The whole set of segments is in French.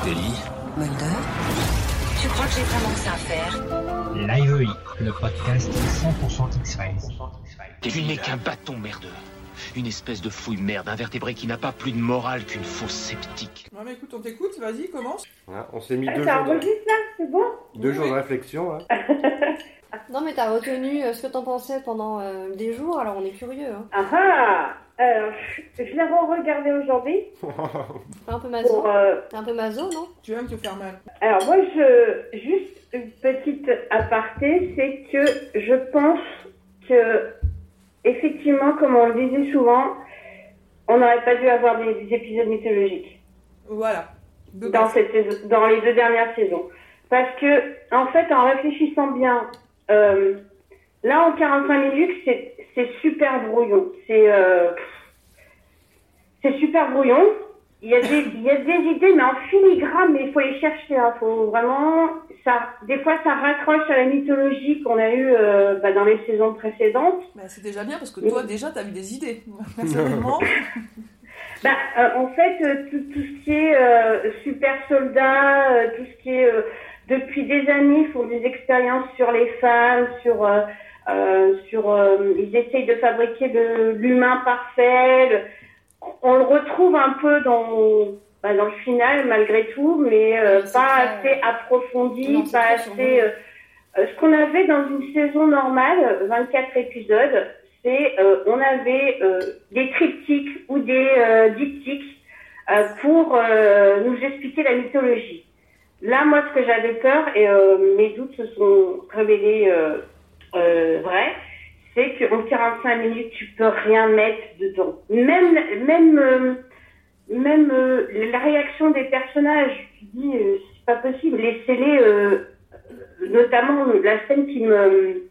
Scully. Mulder Tu crois que j'ai vraiment que ça à faire? Live le podcast 100% X-Files. Tu n'es qu'un bâton merdeux. Une espèce de fouille merde invertébré qui n'a pas plus de morale qu'une fausse sceptique. Non mais écoute, on t'écoute, vas-y, commence. Voilà, on s'est mis Ah, deux, jours de, là, c'est bon? deux Oui, jours de réflexion. hein. Non, mais t'as retenu euh, ce que t'en pensais pendant euh, des jours, alors on est curieux. Hein. Ah ah Alors, je l'ai re-regardé aujourd'hui T'es un peu maso. pour... euh, T'es un peu maso, non? Tu vas me te faire mal. Alors moi, je... Juste une petite aparté, c'est que je pense que, effectivement, comme on le disait souvent, on n'aurait pas dû avoir des, des épisodes mythologiques Voilà. De dans, cette saison- dans les deux dernières saisons. Parce que, en fait, en réfléchissant bien, euh, là, en 45 minutes, c'est c'est super brouillon. C'est euh, c'est super brouillon. Il y, a des, il y a des idées, mais en filigrane, mais il faut les chercher. Il faut vraiment... Ça, des fois, ça raccroche à la mythologie qu'on a eue euh, bah, dans les saisons précédentes. Bah, c'est déjà bien parce que toi, déjà, t'as eu des idées. Personnellement, Bah, euh, en fait, euh, tout, tout ce qui est euh, super soldat, euh, tout ce qui est euh, depuis des années, ils font des expériences sur les femmes, sur euh, sur euh, ils essayent de fabriquer de l'humain parfait. le- on le retrouve un peu dans bah, dans le final malgré tout, mais euh, pas très, assez approfondi, non, pas assez. euh, euh, ce qu'on avait dans une saison normale, 24 épisodes, c'est euh, on avait euh, des triptyques ou des euh, diptyques euh, pour euh, nous expliquer la mythologie. Là, moi, ce que j'avais peur, et euh, mes doutes se sont révélés euh, vrais, c'est qu'en 45 minutes, tu peux rien mettre dedans. Même, même, euh, même euh, la réaction des personnages, tu dis, euh, c'est pas possible, laissez-les, euh, notamment la scène qui me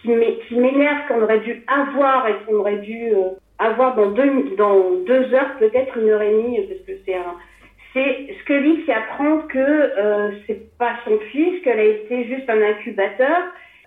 qui m'é- qui m'énerve qu'on aurait dû avoir et qu'on aurait dû avoir dans deux dans deux heures peut-être une heure et demie parce que c'est un c'est Scully qui apprend que euh, c'est pas son fils qu'elle a été juste un incubateur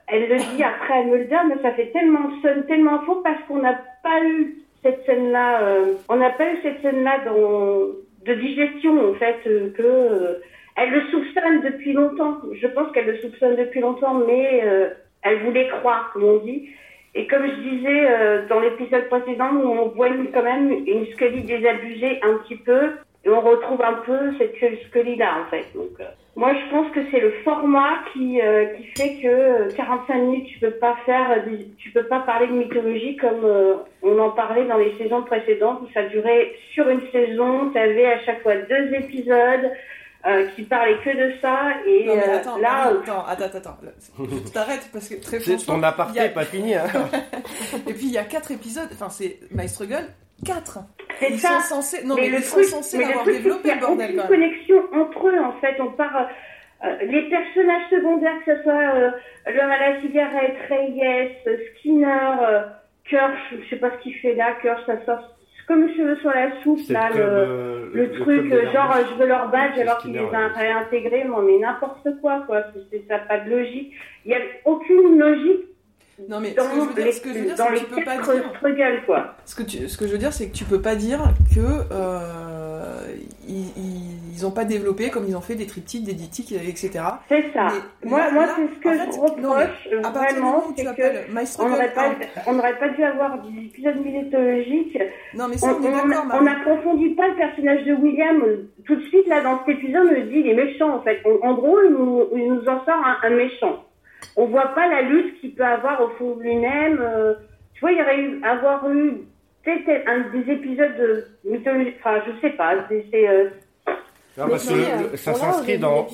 elle le dit après à Mulder mais ça fait tellement sonne tellement faux parce qu'on n'a pas eu cette scène là on n'a pas eu cette scène là dans de digestion en fait euh, que euh, elle le soupçonne depuis longtemps. Je pense qu'elle le soupçonne depuis longtemps, mais euh, elle voulait croire, comme on dit. Et comme je disais euh, dans l'épisode précédent, on voit quand même une Scully désabusée un petit peu, et on retrouve un peu cette Scully-là, en fait. Donc, euh, moi, je pense que c'est le format qui, euh, qui fait que euh, 45 minutes, tu peux pas faire, tu peux pas parler de mythologie comme euh, on en parlait dans les saisons précédentes, où ça durait sur une saison, tu avais à chaque fois deux épisodes, euh, qui parlaient que de ça et non mais euh, attends, là attends, attends, attends, attends. Je t'arrête parce que très franchement. ton aparté a- est pas fini. Hein. Et puis il y a quatre épisodes, enfin c'est My Struggle, quatre. c'est Ils ça sont censés, non mais mais, le ils sont truc censés l'avoir truc développé y le a bordel aucune quand même. connexion entre eux en fait on part euh, euh, les personnages secondaires que ce soit euh, l'homme à la cigarette Reyes Skinner euh, Kirsch je sais pas ce qu'il fait là Kirsch ça sort comme cheveux sur la soupe C'est là le truc, genre euh, je veux leur badge alors qu'ils les ont ouais. réintégrés, moi, mais n'importe quoi, quoi. C'est- c'est- Ça n'a pas de logique. Il n'y a aucune logique Non mais ce que je veux dire, c'est que tu peux pas dire. quoi. Ce que, tu, ce que je veux dire, c'est que tu peux pas dire que euh, ils, ils, ils ont pas développé comme ils ont fait des triptyques, des ditiques, etc. C'est ça. Mais moi, là- moi c'est ce que en je fait, reproche non, euh, À vraiment, c'est que on n'aurait pas, 1, on n'aurait pas dû avoir des épisodes mythologiques. non mais On ça on on n'approfondit pas le personnage de William tout de suite là dans cet épisode. On dit il est méchant en fait. On- en gros, il nous, il nous en sort un, un méchant. On voit pas la lutte qu'il peut avoir au fond de lui-même. euh, tu vois, il y aurait eu avoir eu peut-être un des épisodes de mythologie. Enfin, je sais pas. C'est c'est, euh, Non, parce que euh, ça s'inscrit dans.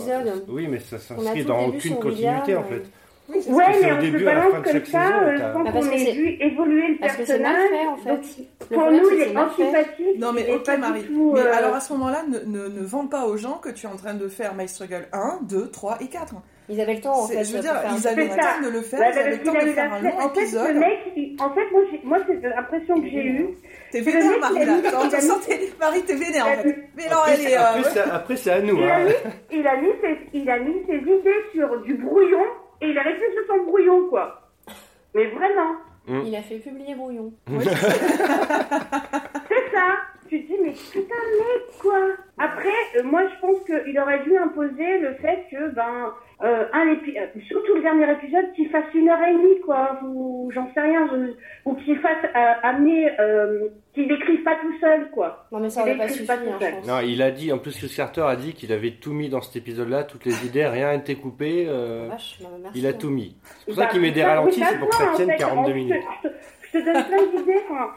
Oui, mais ça s'inscrit dans aucune continuité en fait. Oui. Ouais, que mais on se balance comme ça euh, sans Ah, parce qu'on que ait vu évoluer le Parce que personnage. fait en fait. Donc, Le pour nous, il que est antipathique. Non mais ok Marie, tout, mais euh, alors à ce moment-là, ne, ne, ne vends pas aux gens que tu es en train de faire My Struggle 1, 2, 3 et 4. Ils avaient le temps en C'est- fait. je veux de dire, ils avaient le temps de le faire, ils avaient le temps de faire un long En fait, épisode. mec, en fait, moi, c'est l'impression que j'ai eue. T'es vénère mec, Marie là, Marie t'es vénère en fait. Mais non, Après, elle est... après, euh, c'est- après, c'est à nous. Il a, Hein. mis, il, a mis ses, il a mis ses idées sur du brouillon et il a resté sur son brouillon, quoi. Mais vraiment, Il a fait publier Brouillon. oui, c'est ça. tu te dis, mais putain, mec, quoi. Après, euh, moi, je pense qu'il aurait dû imposer le fait que, ben, euh, un épi- euh, surtout le dernier épisode, qu'il fasse une heure et demie, quoi, ou j'en sais rien, je- ou qu'il fasse euh, amener, euh, qu'il l'écrive pas tout seul, quoi. Non, mais ça aurait pas suffi, pas hein, tout seul. pense. Non, il a dit, en plus Chris Carter a dit qu'il avait tout mis dans cet épisode-là, toutes les idées, rien n'était coupé. Vache, merci. il a hein. tout mis. C'est pour ça Bah, qu'il met des ça- ralentis, c'est pour que ça tienne en fait, 42 on- minutes. Je te, je te donne plein d'idées, enfin,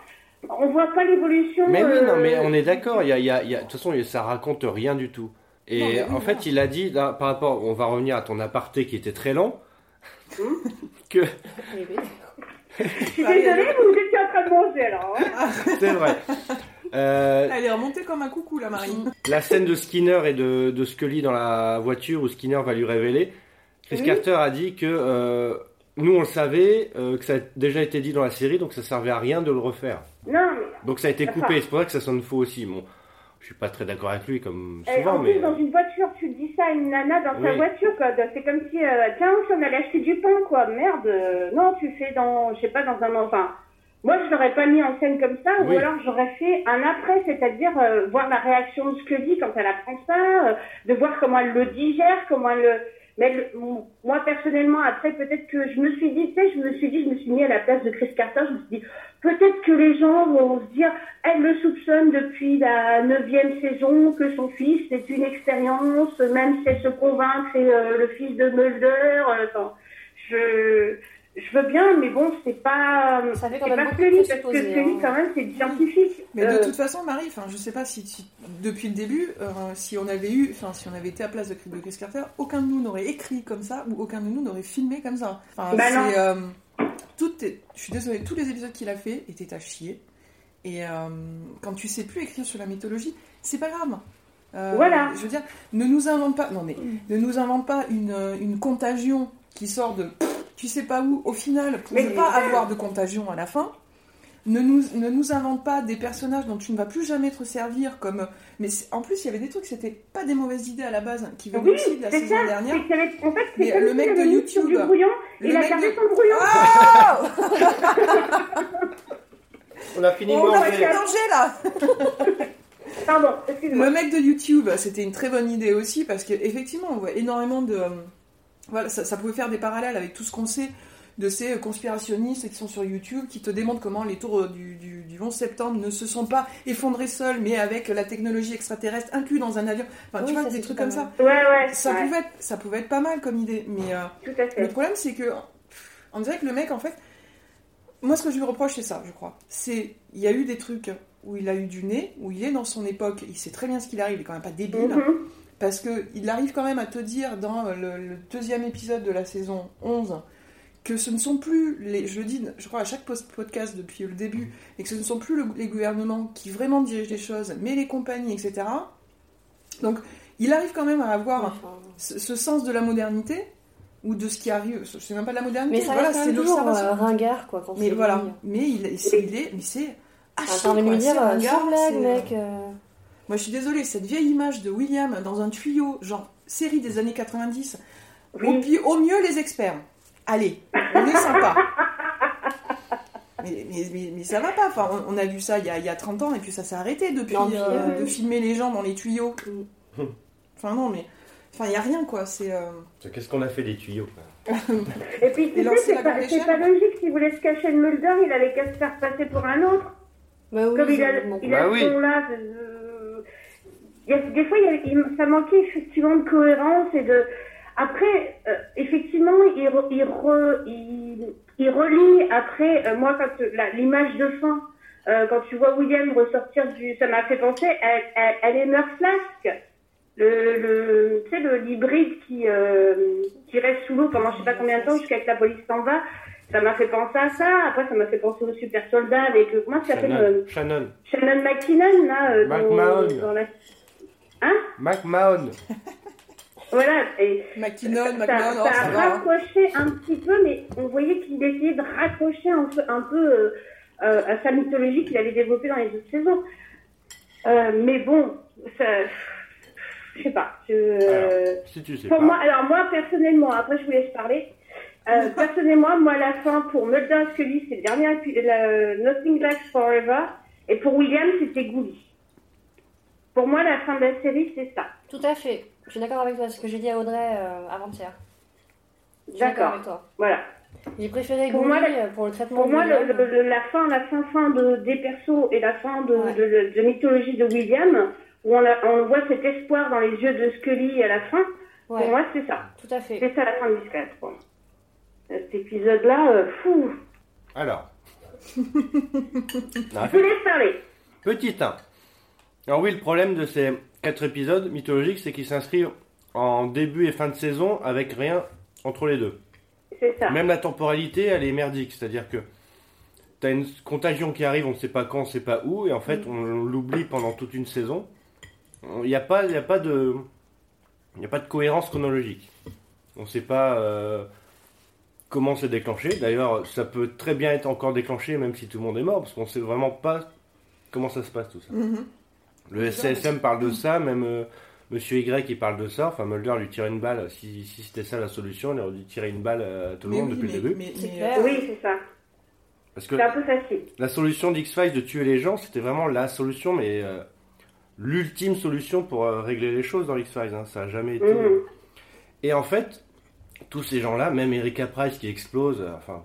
on voit pas l'évolution. Mais oui, non, mais euh, on est d'accord. Il y a, il y a- il y a- de toute façon, ça raconte rien du tout. Et Non, en fait, il a dit, là, par rapport, on va revenir à ton aparté qui était très lent, que Eh Je suis désolée, vous étiez en train de manger, alors. hein. c'est vrai. Euh, Elle est remontée comme un coucou, la Marie. la scène de Skinner et de, de Scully dans la voiture où Skinner va lui révéler, Chris Oui. Carter a dit que euh, nous on le savait, euh, que ça a déjà été dit dans la série, donc ça servait à rien de le refaire. Non, mais Donc ça a été coupé, c'est pour ça que ça sonne faux aussi. Bon, je suis pas très d'accord avec lui comme Eh, souvent, en plus, mais dans une voiture, tu dis ça à une nana dans sa Oui. voiture, quoi. C'est comme si, euh, tiens, si on allait acheter du pain, quoi. Merde, euh, non, tu fais dans, je sais pas, dans un, enfin, moi, je l'aurais pas mis en scène comme ça, Oui. ou alors j'aurais fait un après, c'est-à-dire euh, voir la réaction de Scully quand elle apprend ça, euh, de voir comment elle le digère, comment elle le... Mais le- moi, personnellement, après, peut-être que je me suis dit, tu sais, je me suis dit, je me suis mis à la place de Chris Carter, je me suis dit, peut-être que les gens vont se dire, elle le soupçonne depuis la neuvième saison, que son fils c'est une expérience, même si elle se convainc c'est euh, le fils de Mulder. euh, je, je veux bien, mais bon, c'est pas, Ça fait quand c'est même pas Scully, parce que Scully, hein. quand même, c'est scientifique. Mais Euh, de toute façon, Marie, enfin, je sais pas si, si- depuis le début, euh, si on avait eu, enfin, si on avait été à place de, de Chris Carter, aucun de nous n'aurait écrit comme ça ou aucun de nous n'aurait filmé comme ça. Enfin, Bah non. c'est, euh, tout est- je suis désolée, tous les épisodes qu'il a fait étaient à chier. Et euh, quand tu sais plus écrire sur la mythologie, c'est pas grave. Euh, Voilà. Je veux dire, ne nous invente pas, non mais, ne nous invente pas une, euh, une contagion qui sort de, tu sais pas où, au final, pour Mais- ne pas avoir de contagion à la fin. Ne nous, ne nous invente pas des personnages dont tu ne vas plus jamais te servir comme. Mais en plus, il y avait des trucs, c'était pas des mauvaises idées à la base, qui venaient Oui, aussi de la saison ça. dernière. En fait, Mais c'est comme le mec de YouTube, du brouillon, le il a mec gardé de- son brouillon. Ah on a fini de On a manger là Pardon, excuse-moi. Le mec de YouTube, c'était une très bonne idée aussi parce qu'effectivement, on voit énormément de. Euh, Voilà, ça, ça pouvait faire des parallèles avec tout ce qu'on sait de ces conspirationnistes qui sont sur YouTube, qui te démontrent comment les tours euh, du, du, du 11 septembre ne se sont pas effondrées seules, mais avec la technologie extraterrestre inclus dans un avion. Enfin, Oui, tu vois, des trucs comme ça. mal. Ouais, ouais. Ça, ouais, pouvait être, ça pouvait être pas mal comme idée, mais euh, Tout à le problème, c'est que on dirait que le mec, en fait, moi, ce que je lui reproche, c'est ça, je crois. C'est il y a eu des trucs où il a eu du nez, où il est dans son époque, il sait très bien ce qu'il arrive, il est quand même pas débile, Mhm. Parce que il arrive quand même à te dire dans le, le deuxième épisode de la saison 11 que ce ne sont plus les, je le dis, je crois à chaque post- podcast depuis le début, et que ce ne sont plus le- les gouvernements qui vraiment dirigent les choses, mais les compagnies, etc. Donc, il arrive quand même à avoir ce, ce sens de la modernité ou de ce qui arrive. C'est même pas de la modernité. Mais ça voilà, c'est toujours euh, ringard, quoi. Quand mais voilà. Mais il, est- il est, mais c'est. Ah, envie de lui dire, sans blague, mec. euh, Moi, je suis désolée, cette vieille image de William dans un tuyau, genre série des années 90. Au, Oui. pi- au mieux, les experts. Allez, on est sympa. Mais, mais, mais, mais ça va pas. Enfin, on, on a vu ça il y a, il y a 30 ans et puis ça s'est arrêté depuis Non, euh, de filmer les gens dans les tuyaux. Enfin, non, mais. Enfin, il y a rien, quoi. C'est. euh, Qu'est-ce qu'on a fait des tuyaux Et puis, tu sais, c'est pas, logique. S'il voulait se cacher de Mulder, il avait qu'à se faire passer pour un autre. Bah oui, Comme il a, il a Bah ce oui. euh, il y a- des fois, y a- il- ça manquait effectivement de cohérence et de. Après, euh, effectivement, il, re- il, re- il, il relie après, euh, moi, quand l'image de fin, euh, quand tu vois William ressortir du. Ça m'a fait penser à, à, à les Meurs Flask. Le, le, tu sais, le l'hybride qui, euh, qui reste sous l'eau pendant je sais pas combien de temps jusqu'à ce que la police s'en va. Ça m'a fait penser à ça. Après, ça m'a fait penser au super soldat avec, euh, comment ça s'appelle, euh, Shannon. Shannon. McKinnon, là, euh, dans, dans la... McMahon. Voilà, et McKinnon, ça, McMahon, ça ça a hein. raccroché un petit peu, mais on voyait qu'il essayait de raccrocher un peu, un peu euh, euh, à sa mythologie qu'il avait développée dans les autres saisons. Euh, mais bon, ça... Je sais pas. Je... Alors, Si tu sais Pour pas. moi, alors moi personnellement, après je vous laisse parler. Euh, personnellement, moi la fin pour Mulder Scully, c'est le dernier le Nothing Lasts Forever, et pour William c'était Gouli. Pour moi, la fin de la série, c'est ça. Tout à fait. Je suis d'accord avec toi, c'est ce que j'ai dit à Audrey euh, avant-hier. D'accord D'accord. avec toi. Voilà. J'ai préféré Pour moi, euh, pour le traitement Pour de moi, le, le- le- la fin, la fin, fin de, des persos et la fin de, Ouais. de, de- de mythologie de William, où on, a- on voit cet espoir dans les yeux de Scully à la fin, Ouais, pour moi, c'est ça. tout à fait. C'est ça la fin de moi. Cet épisode-là, euh, fou. Alors. Je vous laisse parler. Petit 1. Alors oui, le problème de ces quatre épisodes mythologiques, c'est qu'ils s'inscrivent en début et fin de saison avec rien entre les deux. C'est ça. Même la temporalité, elle est merdique. C'est-à-dire que t'as une contagion qui arrive, on ne sait pas quand, on ne sait pas où, et en fait, on, l'oublie pendant toute une saison. Il n'y a pas, il a pas de, il a pas de cohérence chronologique. On ne sait pas euh, comment c'est déclenché. D'ailleurs, ça peut très bien être encore déclenché, même si tout le monde est mort, parce qu'on ne sait vraiment pas comment ça se passe tout ça. Mhm. Le SCSM parle de ça, même euh, Monsieur Y il parle de ça. Enfin, Mulder lui tire une balle. Si, si c'était ça la solution, il aurait dû tirer une balle à tout le Mais monde oui, depuis mais- le début. mais- mais, euh, Oui, c'est ça. Parce que C'est un peu facile. la solution d'X-Files de tuer les gens, c'était vraiment la solution, mais euh, l'ultime solution pour euh, régler les choses dans X-Files. hein. Ça a jamais été. Mhm. Et en fait, tous ces gens-là, même Erika Price qui explose, euh, enfin,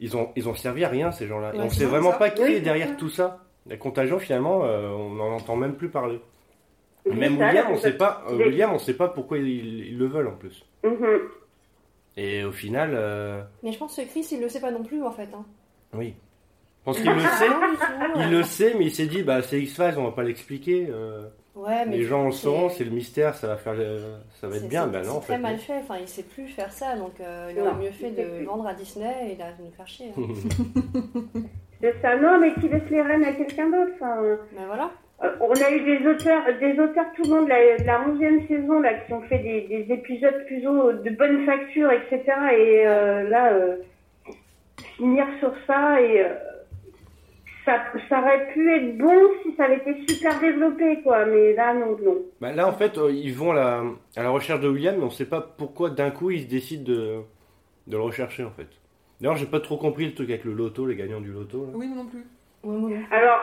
ils ont, ils ont servi à rien ces gens-là. Ouais, on c'est sait vrai, vraiment ça. pas qui Oui, est derrière ça. tout ça. La contagion, finalement, euh, on n'en entend même plus parler. Même ça, William, on sait pas. euh, William, on sait pas pourquoi ils, ils le veulent en plus. Mhm. Et au final, euh, Mais je pense que Chris, il le sait pas non plus, en fait. Hein. oui. Je pense qu'il le sait. Du tout, Il le sait, mais il s'est dit, bah c'est X-Files, on va pas l'expliquer. euh, Ouais, mais les gens le sauront, c'est le mystère, ça va faire, ça va être bien. c'est- Ben non, C'est très fait. mal fait, enfin, il sait plus faire ça, donc euh, il aurait mieux fait sait de vendre à Disney et de nous faire chier. hein. C'est ça. Non, mais qui laisse les rênes à quelqu'un d'autre. Enfin, Mais voilà. Euh, on a eu des auteurs, des auteurs tout le long de la, de la 11e saison là, qui ont fait des, des épisodes plutôt de bonne facture, etc. Et euh, là, euh, finir sur ça, et euh, ça, ça aurait pu être bon si ça avait été super développé, quoi. Mais là, non, non. Bah, là, en fait, euh, ils vont à la, à la recherche de William, mais on sait pas pourquoi d'un coup ils décident de, de le rechercher en fait. D'ailleurs, j'ai pas trop compris le truc avec le loto, les gagnants du loto. là. Oui, moi non plus. Ouais, moi non. Alors,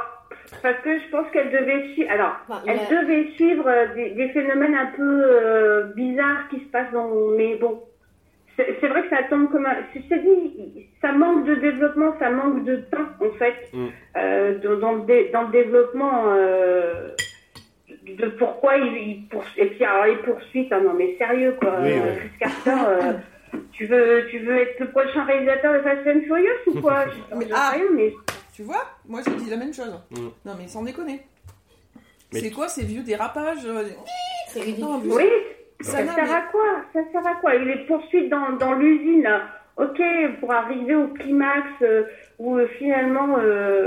parce que je pense qu'elle devait suivre. Alors, Enfin, il elle a- devait suivre des, des phénomènes un peu euh, bizarres qui se passent dans. Mais bon, c'est vrai que ça tombe comme un. Je dis, ça manque de développement, ça manque de temps en fait Mm. euh, dans, dans le dé- dans le développement. euh, de pourquoi il, il poursuit et puis alors les poursuites ah non mais sérieux quoi Oui, ouais. Chris Carter euh, tu veux tu veux être le prochain réalisateur de Fast and Furious ou quoi? Je, je sais ah. rien mais Tu vois Moi, j'ai dit la même chose. Mm. Non, mais sans déconner. Mais- C'est quoi ces vieux dérapages euh, C'est ridicule. Non, en plus, oui ça sert à quoi? Ça sert à quoi? Et les poursuites dans, dans l'usine, ok, pour arriver au climax, euh, où euh, finalement... euh,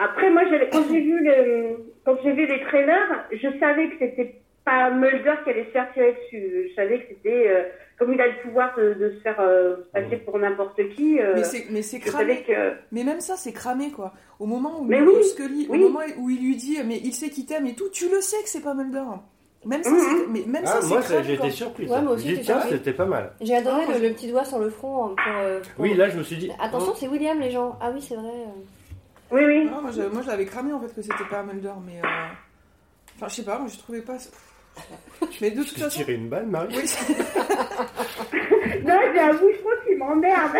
Après, moi, quand j'ai vu, le, quand j'ai vu les trailers, je savais que c'était pas Mulder qui allait se faire tirer dessus. Je savais que c'était... euh, comme il a le pouvoir de, de se faire euh, passer pour n'importe qui, euh, Mais c'est, cramé. que... Mais même ça, c'est cramé, quoi. Au moment où, Mais où oui, Scully, oui. au moment où il lui dit, mais il sait qu'il t'aime et tout, tu le sais que c'est pas Mulder. Même ça, Mhm. c'est, mais même Ah, ça, moi, été surpris. Ouais, moi aussi, j'étais tiens, c'était pas mal. J'ai adoré Ah, le, le petit doigt sur le front hein, pour. pour- Oui, là, je me suis dit. Attention, oh, c'est William, les gens. Ah oui, c'est vrai. Oui, oui. Ah, moi, je, moi, je l'avais cramé en fait que c'était pas Mulder, mais. euh, Enfin, je sais pas, moi, je trouvais pas. Mais de toute tu façon. tiré une balle, Marie Oui, Non, j'avoue, je crois qu'il m'emmerde.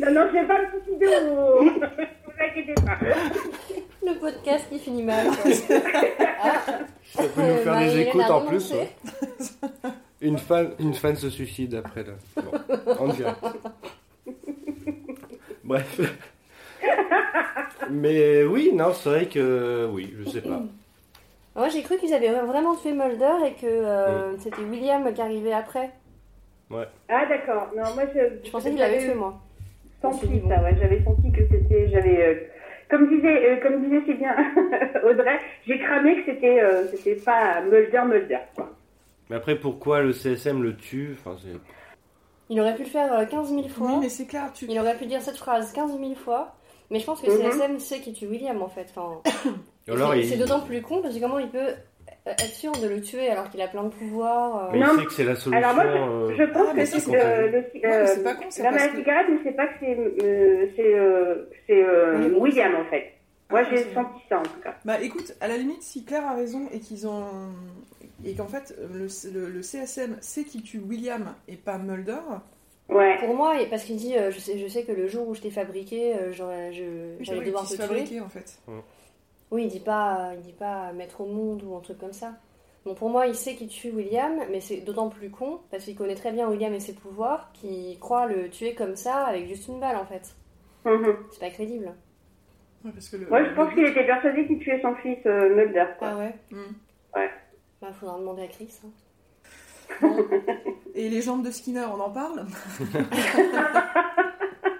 non, non, je vais pas me suicider au... Ne vous inquiétez pas. Le podcast qui finit mal. Ah, Ça peut nous faire des écoutes en plus. ouais. Une fan, une fan se suicide après là. Bon, en direct. Bref. Mais oui, non, c'est vrai que oui, je sais pas. Moi, j'ai cru qu'ils avaient vraiment tué Mulder et que euh, Mm. c'était William qui arrivait après. Ah, d'accord. Non, moi, je... Je pensais qu'il l'avait tué, moi. senti ça, ouais. J'avais senti que c'était... J'avais... euh, Comme disait, euh, comme disait si bien Audrey, j'ai cramé que c'était euh, c'était pas Mulder Mulder. Quoi. Mais après, pourquoi le CSM le tue? Enfin. Il aurait pu le faire euh, 15 000 fois. oui, mais c'est clair, tu. Il aurait pu dire cette phrase 15 000 fois. Mais je pense que Mhm. CSM sait qui tue William en fait. Enfin, c'est il, c'est d'autant plus con parce que comment il peut euh, être sûr de le tuer alors qu'il a plein de pouvoirs. euh, mais il Non, sait que c'est la solution. Alors moi, euh, je pense Ah, que c'est euh, le, Ouais, mais c'est pas con, la que- cigarette ne sait pas que c'est euh, euh, euh, Oui. William en fait. Moi, Ah, j'ai senti ça en tout cas. Bah écoute, à la limite, si Claire a raison et qu'ils ont. Et qu'en fait, le, le- le CSM sait qui tue William et pas Mulder, Ouais. Pour moi, parce qu'il dit euh, je, sais, je sais que le jour où je t'ai fabriqué, euh, j'allais devoir qu'il te se tuer. fabriquait en fait. Oui, il dit pas, il dit pas mettre au monde ou un truc comme ça. Bon, pour moi, il sait qu'il tue William, mais c'est d'autant plus con parce qu'il connaît très bien William et ses pouvoirs qu'il croit le tuer comme ça avec juste une balle en fait. Mhm. C'est pas crédible. Ouais, parce que le, Moi, je le- pense qu'il était persuadé qu'il tuait son fils euh, Mulder. Quoi. Ah ouais Hmm. Bah, faudra demander à Chris. hein. Et les jambes de Skinner, on en parle?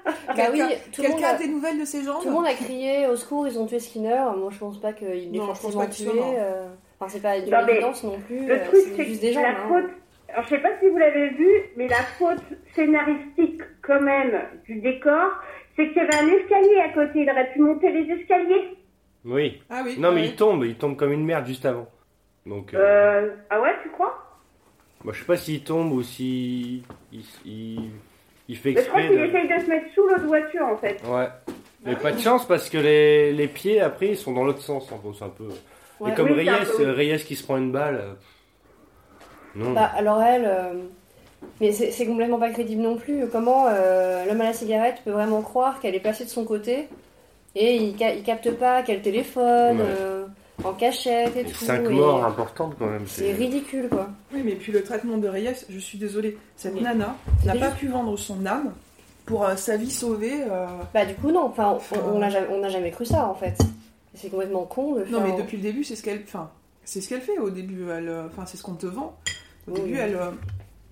Bah oui, Quelqu'un- tout le, monde Quelqu'un a, a des nouvelles de ces jambes tout le monde a crié au secours, ils ont tué Skinner. Moi, je pense pas qu'il est Non, je pense forcément pas qu'il soit tué. mort. euh, Enfin, c'est pas Non, mais évidence non plus. Le euh, truc, c'est juste que des jambes. la hein. faute. Alors, je sais pas si vous l'avez vu, mais la faute scénaristique, quand même, du décor, c'est qu'il y avait un escalier à côté. Il aurait pu monter les escaliers. Oui. Ah oui. Non, mais il tombe, il tombe comme une merde juste avant. Donc, euh, Euh... Ah ouais, tu crois? moi, je sais pas s'il tombe ou si il, il, il fait Mais Je crois exprès. qu'il De... essaye de se mettre sous l'autre voiture, en fait. Ouais. Mais pas de chance parce que les, les pieds après ils sont dans l'autre sens. en gros, C'est un peu. Ouais. Et comme Oui, Reyes, peu- Reyes qui se prend une balle. euh, Non. Bah, alors elle. euh, Mais c'est c'est complètement pas crédible non plus. Comment euh, l'homme à la cigarette peut vraiment croire qu'elle est placée de son côté et il, ca- il capte pas qu'elle téléphone Ouais. euh, en cachette et Et tout. cinq et morts importantes quand même. C'est ridicule quoi. Oui, mais puis le traitement de Reyes, je suis désolée, cette Oui. nana n'a pas pu vendre son âme pour euh, sa vie sauvée. euh, Bah, du coup, non. Enfin, on- on n'a jamais, on n'a jamais cru ça en fait. C'est complètement con de faire. Non, mais depuis le début, c'est ce qu'elle, enfin, c'est ce qu'elle fait au début. Elle, euh, enfin, c'est ce qu'on te vend. Au Oui. début, elle, euh,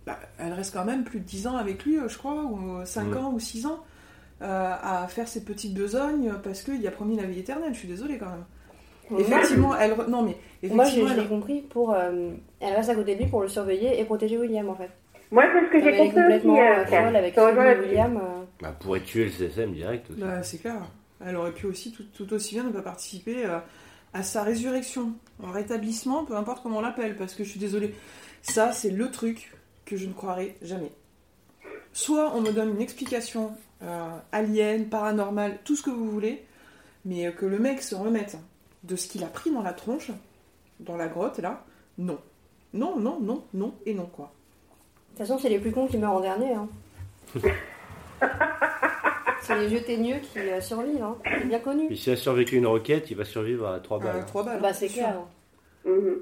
bah, elle reste quand même plus de 10 ans avec lui, euh, je crois, ou 5 Mm. ans ou 6 ans, euh, à faire ses petites besognes parce qu'il a promis la vie éternelle. Je suis désolée quand même. Effectivement, elle, re- non mais Moi, elle- l'ai compris pour. euh, elle reste à côté de lui pour le surveiller et protéger William en fait. Moi, c'est ce que j'ai elle est compris aussi. complètement euh, euh, folle avec. William. euh, Bah, pourrait tuer le CSM direct aussi. Bah, c'est clair. Elle aurait pu aussi tout, tout aussi bien ne pas participer euh, à sa résurrection, au rétablissement, peu importe comment on l'appelle, parce que je suis désolée. Ça, c'est le truc que je ne croirai jamais. Soit on me donne une explication euh, alien, paranormale, tout ce que vous voulez, mais euh, que le mec se remette de ce qu'il a pris dans la tronche, dans la grotte, là, non. Non, non, non, non et non, quoi. De toute façon, c'est les plus cons qui meurent en dernier. Hein. c'est les vieux teigneux qui euh, survivent. Hein. C'est bien connu. Puis s'il a survécu une roquette, il va survivre à trois balles. Trois balles. Bah, hein, c'est clair. Mhm.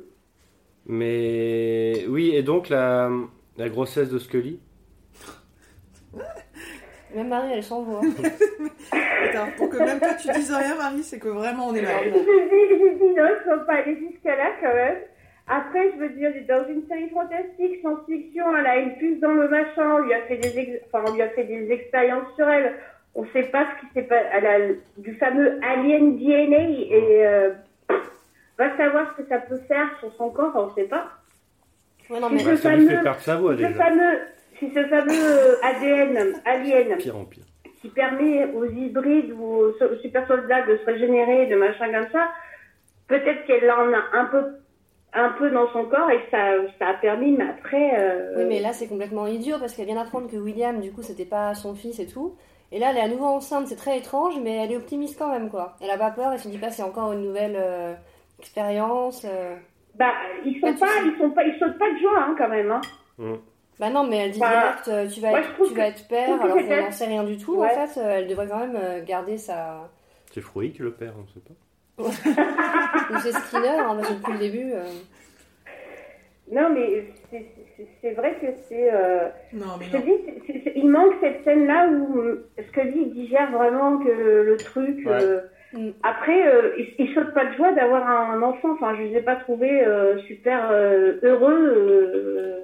Mais oui, et donc la, la grossesse de Scully? Même Marie, elle s'envoie. Attends, pour que même toi tu dises rien, Marie, c'est que vraiment on est là. J'ai dit, j'ai dit non, il faut pas aller jusqu'à là quand même. Après, je veux dire, dans une série fantastique, science-fiction, elle a une puce dans le machin, on lui a fait des, ex- enfin, on lui a fait des expériences sur elle. On sait pas ce qui s'est passé. Elle a du fameux alien DNA et euh, va savoir ce que ça peut faire sur son corps, on sait pas. Ouais, non, Si mais ce ça lui fait perdre sa voix déjà. fameux, si ce fameux euh, ADN alien Pire en pire. qui permet aux hybrides ou aux super soldats de se régénérer, de machin comme ça, peut-être qu'elle en a un peu, un peu dans son corps et ça, ça a permis, mais après. euh, Oui, mais là, c'est complètement idiot parce qu'elle vient d'apprendre que William, du coup, c'était pas son fils et tout. Et là, elle est à nouveau enceinte, c'est très étrange, mais elle est optimiste quand même, quoi. Elle a pas peur, elle se dit pas c'est encore une nouvelle euh, expérience. euh. Bah, ils sont Pas ils sont pas, ils sautent pas de joie hein, quand même. Hein. Bah non, mais elle dit Bah, direct, euh, tu vas être, tu vas être père, alors qu'on n'en sait rien du tout. Ouais. En fait, euh, elle devrait quand même euh, garder sa. C'est Fruit le père, on sait pas. Ou c'est Skinner, hein, parce que depuis le début. euh, Non, mais c'est- vrai que c'est. euh, Non, mais Je te non. dis, il manque cette scène-là où Scully digère vraiment que le, le truc. Ouais. euh, Mm. Après, euh, il, il saute pas de joie d'avoir un enfant. Enfin, je les ai pas trouvés euh, super euh, heureux.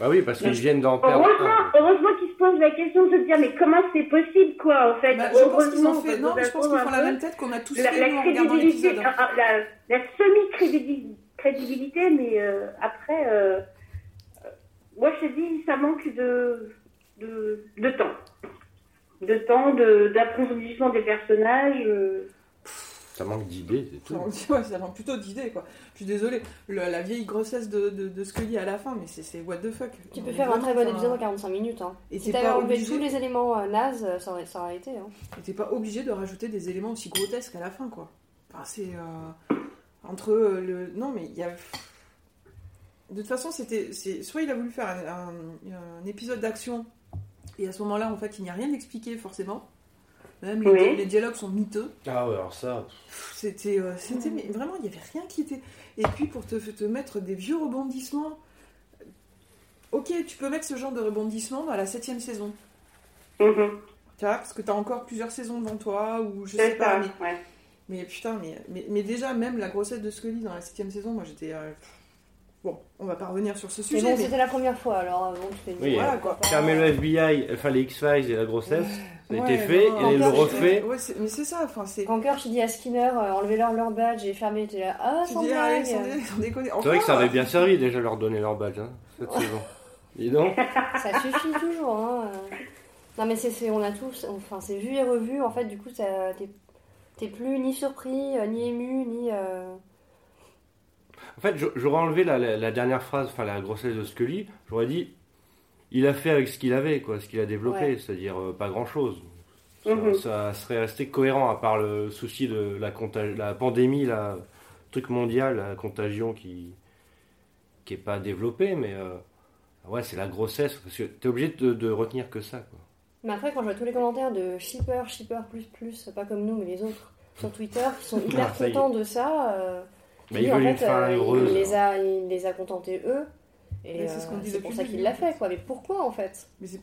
Bah oui, parce qu'ils viennent d'en perdre Heureusement, un. heureusement qu'ils se posent la question de se dire mais comment c'est possible quoi en fait? Bah, je pense qu'ils ont fait. Non, mais je pense qu'ils font la même tête qu'on a tous la, fait la nous, en regardant crédibilité, ah, ah, la, la semi-crédibilité, crédibilité, mais euh, après, euh, euh, moi je te dis, ça manque de, de, de temps. De temps, de- d'approfondissement des personnages. euh. Ça manque d'idées, c'est tout. Ça manque- ouais, ça manque plutôt d'idées, quoi. Je suis désolée. Le- la vieille grossesse de, de, de Scully à la fin, mais c'est- c'est what the fuck. Tu peux faire un très bon épisode en 45 minutes. Hein. Et Si t'es t'avais pas enlevé obligé- tous les éléments euh, nazes, euh, ça aurait, ça aurait été. Hein. et t'es pas obligé de rajouter des éléments aussi grotesques à la fin, quoi. Enfin, c'est euh, entre euh, le. Non, mais il y a. De toute façon, c'était. c'est- Soit il a voulu faire un, un- un épisode d'action, et à ce moment-là, en fait, il n'y a rien d'expliqué forcément. Même les, Oui. les dialogues sont miteux. Ah ouais, alors ça. C'était, euh, c'était, mais vraiment, il n'y avait rien qui était. Et puis pour te, te mettre des vieux rebondissements, ok, tu peux mettre ce genre de rebondissement dans la septième saison. Tu vois, parce que tu as encore plusieurs saisons devant toi, ou je sais C'est pas. Mais, ouais. mais putain, mais, mais, mais déjà, même la grossesse de Scully dans la septième saison, moi j'étais. euh, Bon, on va pas revenir sur ce sujet. bon, mais- c'était la première fois, alors bon, tu t'es dit, Oui, voilà, euh, quoi. Fermer le FBI, enfin les X-Files et la grossesse, a Ouais, été fait, non, et il le refait. Ouais, mais c'est ça, enfin, c'est. Quand Kirk il dit à Skinner, euh, enlevez-leur leur badge et fermez, t'es là, ah, sans blague. C'est vrai que ça avait bien servi déjà leur donner leur badge, hein, cette saison. Dis donc. Ça suffit toujours. Hein. euh. Non, mais c'est, c'est- on a tous, enfin, c'est vu et revu. En fait, du coup, t'es, t'es plus ni surpris, euh, ni ému, ni. euh, En fait, j'a- j'aurais enlevé la, la- la dernière phrase, enfin la grossesse de Scully, j'aurais dit il a fait avec ce qu'il avait, quoi, ce qu'il a développé, Ouais. c'est-à-dire euh, pas grand-chose. Ça, Mhm. ça serait resté cohérent à part le souci de la, la pandémie, la truc mondial, la contagion qui qui est pas développée, mais euh, ouais, c'est la grossesse, parce que t'es obligé de, de retenir que ça, quoi. Mais après, quand je vois tous les commentaires de shipper, shipper plus plus, pas comme nous, mais les autres, sur Twitter, qui sont hyper Ah, contents de ça. euh, en fait, euh, les a, il les a contentés eux. Et Mais c'est ce qu'on euh, dit pour ça qu'il l'a fait, quoi. Mais pourquoi en fait? Mais c'est,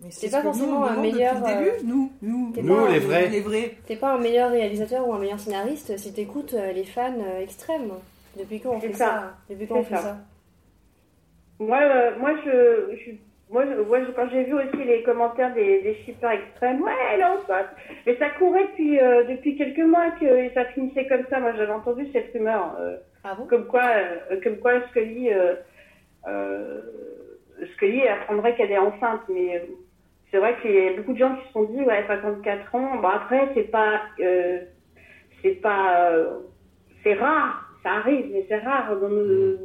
mais C'est ce pas que nous, forcément on un meilleur, Depuis le euh, début, nous, nous, T'es Nous, pas- les vrais. les vrais. T'es pas un meilleur réalisateur ou un meilleur scénariste si t'écoutes euh, les fans euh, extrêmes. Depuis quand on fait ça? ça, Depuis quand on fait ça. ça? Moi, euh, moi, je, je, moi, je- moi, je- quand j'ai vu aussi les commentaires des, des shippers extrêmes, ouais, non, ça, mais ça courait depuis, euh, depuis quelques mois que ça finissait comme ça. Moi, j'avais entendu cette rumeur, euh, Ah bon? comme quoi, euh, comme quoi Scully, euh, euh, Scully apprendrait qu'elle est enceinte, mais euh, c'est vrai qu'il y a beaucoup de gens qui se sont dit, ouais, 54 ans. Bon, après, c'est pas, euh, c'est pas, euh, c'est rare, ça arrive, mais c'est rare dans le,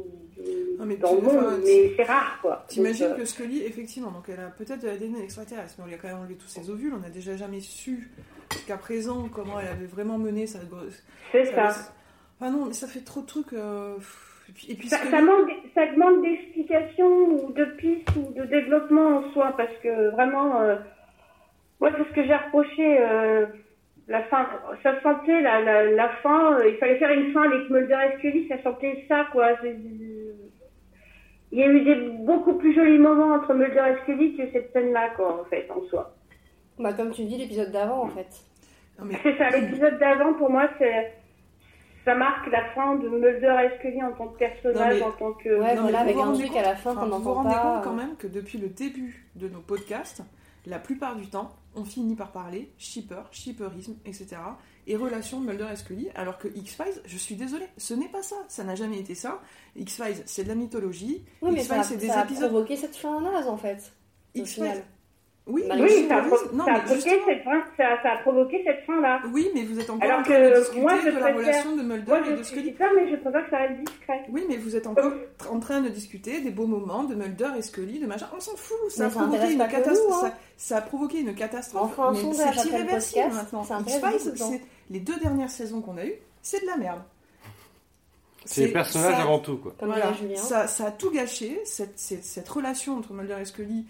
Non, mais dans le monde, enfin, mais c'est rare, quoi. T'imagines euh, que Scully, effectivement, donc elle a peut-être de l'ADN extraterrestre, mais on lui a quand même enlevé tous ses ovules, on n'a déjà jamais su jusqu'à présent comment elle avait vraiment mené sa grosse. C'est ça. Ah non, mais ça fait trop de trucs. euh, Et puis, et puis Ça, Scully- ça manque, ça manque d'explications ou de pistes ou de développement en soi, parce que vraiment, euh, moi, c'est ce que j'ai reproché. euh, la fin, ça sentait la, la, la fin. euh, il fallait faire une fin avec Mulder et Scully, ça sentait ça, quoi. Il y a eu des beaucoup plus jolis moments entre Mulder et Scully que cette scène-là, quoi, en fait, en soi. Bah, comme tu dis, l'épisode d'avant en fait. Mais C'est ça, l'épisode d'avant, pour moi, c'est. Ça marque la fin de Mulder et Scully en tant que personnage, mais- en tant que. Ouais, Non, voilà, avec vous vous un rendez truc à la fin qu'on vous vous n'entend rendez pas. compte quand même que depuis le début de nos podcasts, la plupart du temps, on finit par parler shipper, shipperisme, etc. et relations de Mulder et Scully, alors que X-Files, je suis désolée, ce n'est pas ça. Ça n'a jamais été ça. X-Files, c'est de la mythologie. Oui, mais ça, X-Files, a- c'est des ça a épisodes. provoqué cette fin naze en fait. X-Files. Oui, Bah, mais Oui, ça a, pro- non, ça a provoqué justement- cette fin, ça, ça a provoqué cette fin-là. Oui, mais vous êtes encore Alors en train de discuter moi, je de la préfère- relation de Mulder Moi, et de Scully. ça, mais je préfère que ça reste discret. Oui, mais vous êtes encore en train de discuter des beaux moments de Mulder et Scully, de machin. On s'en fout, ça a, ça catastrophe. nous, hein. ça, ça a provoqué une catastrophe. Un mais c'est irréversible maintenant. c'est les deux dernières saisons qu'on a eues, c'est de la merde. C'est les personnages ça- avant tout, quoi. Comme voilà, ça, ça a tout gâché, cette, cette, cette relation entre Mulder et Scully,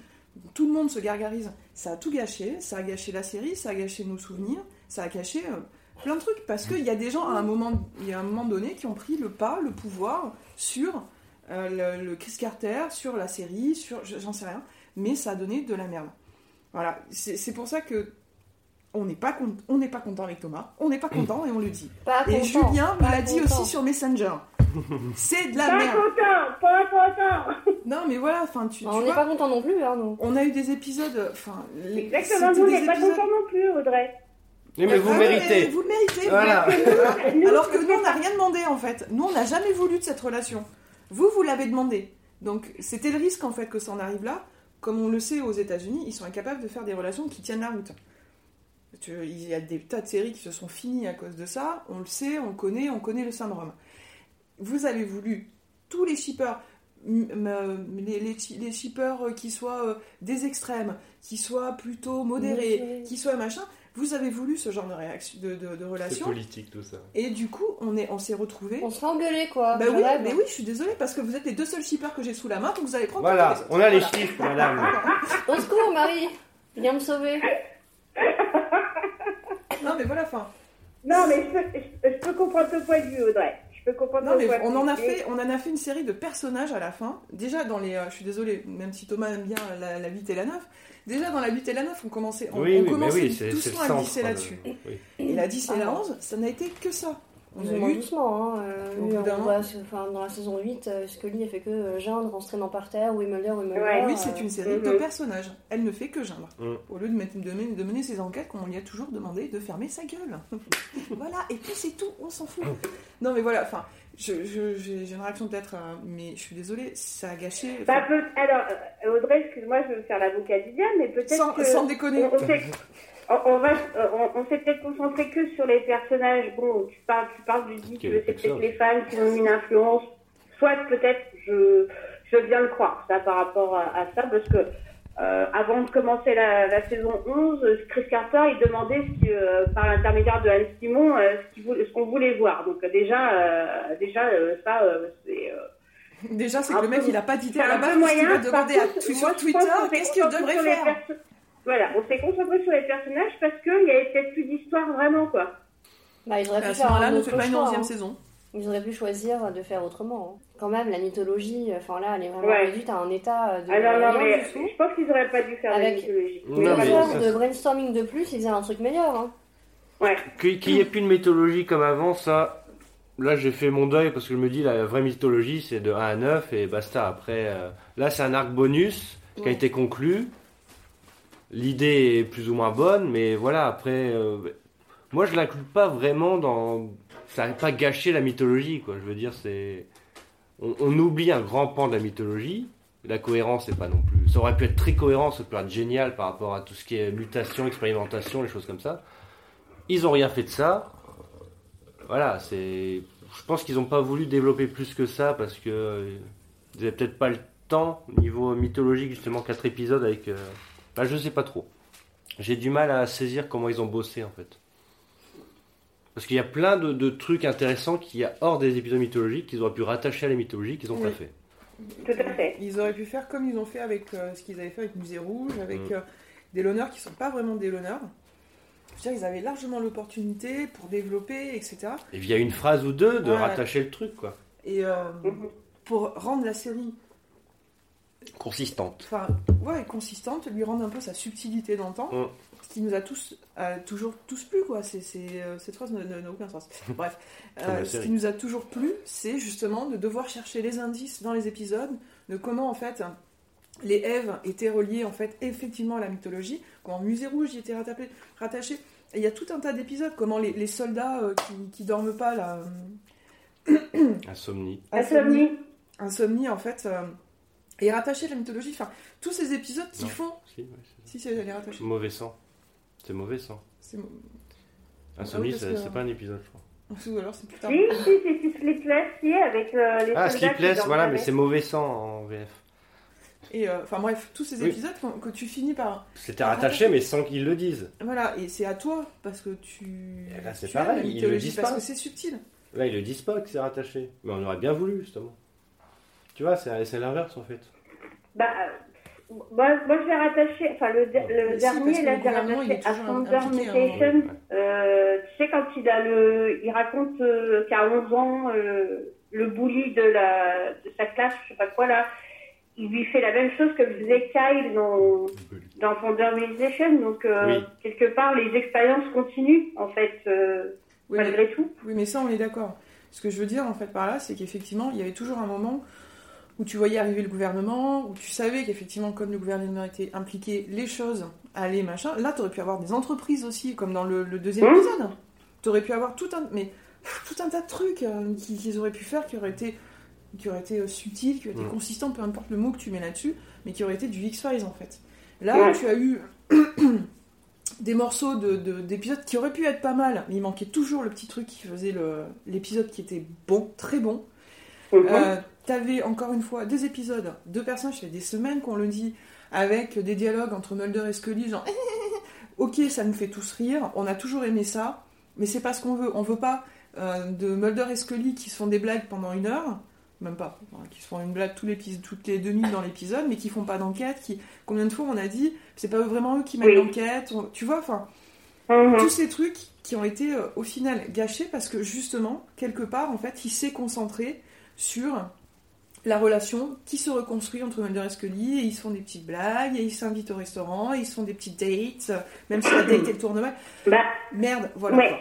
tout le monde se gargarise, ça a tout gâché, ça a gâché la série, ça a gâché nos souvenirs, ça a gâché euh, plein de trucs, parce qu'il y a des gens à un moment, il y a un moment donné qui ont pris le pas, le pouvoir sur euh, le, le Chris Carter, sur la série, sur je- j'en sais rien, mais ça a donné de la merde. Voilà, c'est pour ça que on n'est pas, on content avec Thomas, on n'est pas content et on le dit. Pas Et content, Julien me l'a dit aussi sur Messenger. C'est de la Pas merde. content, pas content. Non, mais voilà, enfin, tu, Bah, tu on n'est pas content non plus, hein, nous. on a eu des épisodes, enfin, les- Exactement, vous n'êtes pas épisodes- content non plus, Audrey. Oui, mais vous Ah, méritez. Vous le méritez. Voilà. Alors que nous, on n'a rien demandé en fait. Nous, on n'a jamais voulu de cette relation. Vous, vous l'avez demandé. Donc, c'était le risque en fait que ça en arrive là. Comme on le sait aux États-Unis, ils sont incapables de faire des relations qui tiennent la route. Il y a des tas de séries qui se sont finies à cause de ça. On le sait, on le connaît, on connaît le syndrome. Vous avez voulu tous les shippers, les, les, shippers euh, qui soient euh, des extrêmes, qui soient plutôt modérés, qui soient machin. vous avez voulu ce genre de réaction, de, de, de C'est relation, politique tout ça. et du coup, on est, on s'est retrouvés. On se fait engueuler quoi. Bah oui, rêve. mais oui, je suis désolée parce que vous êtes les deux seuls shippers que j'ai sous la main, donc vous allez prendre. Voilà, on a les Voilà. chiffres, madame. Au secours, Marie Viens me sauver. Non, mais voilà, enfin. Non, mais je peux, je, je peux comprendre ton point de vue, Audrey. Je peux comprendre Non, mais on en a fait, on en a fait une série de personnages à la fin. Déjà dans les, euh, je suis désolée, même si Thomas aime bien la, la 8 et la 9. Déjà dans la 8 et la 9, on commençait, on, Oui, on oui, mais commençait oui, doucement à glisser là-dessus. oui. Et la 10 et la Ah. 11, ça n'a été que ça. On a ou eu doucement. Hein. euh, on voit, enfin, dans la saison 8, euh, Scully a fait que euh, geindre en se traînant par terre, Wimbledon, Wimbledon. Ouais, Oui, euh, c'est une série de Mhm. personnages. Elle ne fait que geindre. Mhm. Au lieu de, mettre- de mener, de mener ses enquêtes, comme on lui a toujours demandé de fermer sa gueule. voilà, et puis c'est tout, on s'en fout. Non, mais voilà, enfin, je- je- j'ai j'ai une réaction peut-être, mais je suis désolée, ça a gâché. Bah, peut- alors, Audrey, excuse-moi, je veux faire l'avocat du mais peut-être sans, que... sans déconner. on, on s'est- on- va, euh, on, on s'est peut-être concentré que sur les personnages. Bon, tu parles, tu parles du dit Qui est que c'est peut-être les fans qui ont une influence. Soit peut-être, je, je bien le croire, ça, par rapport à, à ça, parce que euh, avant de commencer la, la saison 11, Chris Carter, il demandait ce que, euh, par l'intermédiaire de Anne Simon euh, ce qu'on voulait voir. Donc déjà, euh, déjà euh, ça, euh, c'est... euh, Déjà, c'est Un que le mec, peu- il a pas d'idée à la base, qu'il va demander à, sur Twitter qu'est-ce qu'il devrait faire? Voilà, on s'est concentré sur les personnages parce qu'il y avait peut-être plus d'histoire vraiment, quoi. Bah, ils auraient pu À ce faire moment-là, un ne autre fait pas une choix, 11 hein. saison. Ils auraient pu choisir de faire autrement. hein. Quand même, la mythologie, enfin là, elle est vraiment Ouais. réduite à un état de Ah non, non, rien mais du tout. je pense qu'ils auraient pas dû faire Avec- la mythologie. Non, Deux mais heures ça, de brainstorming de plus, ils faisaient un truc meilleur. Hein. Ouais. Qu'il qu'il n'y ait plus de mythologie comme avant, ça. Là, j'ai fait mon deuil parce que je me dis la vraie mythologie c'est de 1 à 9 et basta. Après, euh, là, c'est un arc bonus qui a Ouais. été conclu. L'idée est plus ou moins bonne, mais voilà, après. euh, moi, je l'inclus pas vraiment dans. Ça n'a pas gâché la mythologie, quoi. Je veux dire, c'est. On, oublie un grand pan de la mythologie. La cohérence, c'est pas non plus. Ça aurait pu être très cohérent, ça peut être génial par rapport à tout ce qui est mutation, expérimentation, les choses comme ça. Ils ont rien fait de ça. Voilà, c'est. Je pense qu'ils n'ont pas voulu développer plus que ça parce que euh, ils n'avaient peut-être pas le temps niveau mythologique justement quatre épisodes avec. euh, Bah, je sais pas trop. J'ai du mal à saisir comment ils ont bossé en fait. Parce qu'il y a plein de, de trucs intéressants qu'il y a hors des épisodes mythologiques qu'ils auraient pu rattacher à la mythologie qu'ils n'ont Oui. pas fait. Tout à fait. Ils auraient pu faire comme ils ont fait avec euh, ce qu'ils avaient fait avec Musée Rouge, avec Mm. euh, des l'honneur qui sont pas vraiment des l'honneur. Je veux dire, ils avaient largement l'opportunité pour développer, etc. Et via une phrase ou deux de rattacher le truc quoi. Et euh, Mhm. pour rendre la série Consistante. enfin, ouais, consistante, lui rendre un peu sa subtilité dans le temps, Mm. ce qui nous a tous, euh, toujours tous plu, quoi. C'est, c'est, euh, cette phrase n'a- aucun sens. Bref, Euh, ce qui nous a toujours plu, c'est justement de devoir chercher les indices dans les épisodes, de comment en fait les Èves étaient reliées en fait effectivement à la mythologie, comment Musée Rouge y était rattaché. rattaché. Et il y a tout un tas d'épisodes, comment les, les soldats euh, qui, qui dorment pas là. euh, Insomnie. Insomnie. Insomnie, en fait, est rattaché à la mythologie. Enfin, tous ces épisodes qui Non. font. Si, ouais, c'est Si, si, elle est rattachée. Mauvais sang. C'est mauvais sang. C'est... Insomnie, parce c'est que- c'est pas un épisode, je crois. Ou alors c'est plus tard. Si, si, si, si, Sleepless, si, avec euh, les Ah, Sleepless, voilà, mais c'est mauvais sang en VF. Et euh, enfin bref, tous ces Oui. épisodes que tu finis par. C'était rattaché, mais sans qu'ils le disent. Voilà, et c'est à toi, parce que tu. Et là, c'est tu as pareil, ils le disent parce pas. que c'est subtil. Là, ils le disent pas que c'est rattaché. Mais on aurait bien voulu, justement. Tu vois, c'est c'est l'inverse, en fait. Bah, euh, moi, moi, je l'ai rattaché, enfin, le, de- le Mais si, dernier, que là, je est rattaché à Thunder. Mutation. Euh, tu sais, quand il a le, il raconte euh, qu'à 11 ans, euh, le bully de la, de sa classe, je sais pas quoi, là, il lui fait la même chose que faisait Kyle dans, dans Thunder Mutation. Donc, euh, Oui. quelque part, les expériences continuent, en fait, euh, Oui, mais, malgré tout. oui, mais ça, on est d'accord. Ce que je veux dire, en fait, par là, c'est qu'effectivement, il y avait toujours un moment où tu voyais arriver le gouvernement, où tu savais qu'effectivement, comme le gouvernement était impliqué, les choses allaient, machin. Là, tu aurais pu avoir des entreprises aussi, comme dans le, le deuxième Mmh. épisode. Tu aurais pu avoir tout un, mais, pff, tout un tas de trucs euh, qui- qu'ils auraient pu faire qui auraient été, qui auraient été euh, subtils, qui auraient été Mmh. consistants, peu importe le mot que tu mets là-dessus, mais qui auraient été du X-Files, en fait. Là, tu as eu des morceaux de- de- d'épisodes qui auraient pu être pas mal, mais il manquait toujours le petit truc qui faisait l'épisode qui était bon, très bon. Mhm. Euh, T'avais encore une fois des épisodes de personnages, ça fait des semaines qu'on le dit, avec des dialogues entre Mulder et Scully, genre ok, ça nous fait tous rire, on a toujours aimé ça, mais c'est pas ce qu'on veut. On veut pas euh, de Mulder et Scully qui se font des blagues pendant une heure, même pas, enfin, qui se font une blague toutes les deux minutes dans l'épisode, mais qui font pas d'enquête. Qui... Combien de fois on a dit, c'est pas vraiment eux qui mènent Oui. l'enquête, on- tu vois, enfin, Mhm. tous ces trucs qui ont été euh, au final gâchés parce que justement, quelque part, en fait, il s'est concentré sur la relation qui se reconstruit entre Mulder et Scully, et ils se font des petites blagues, et ils s'invitent au restaurant, et ils se font des petites dates, même si la date elle tourne mal. Bah, Merde, voilà. Ouais.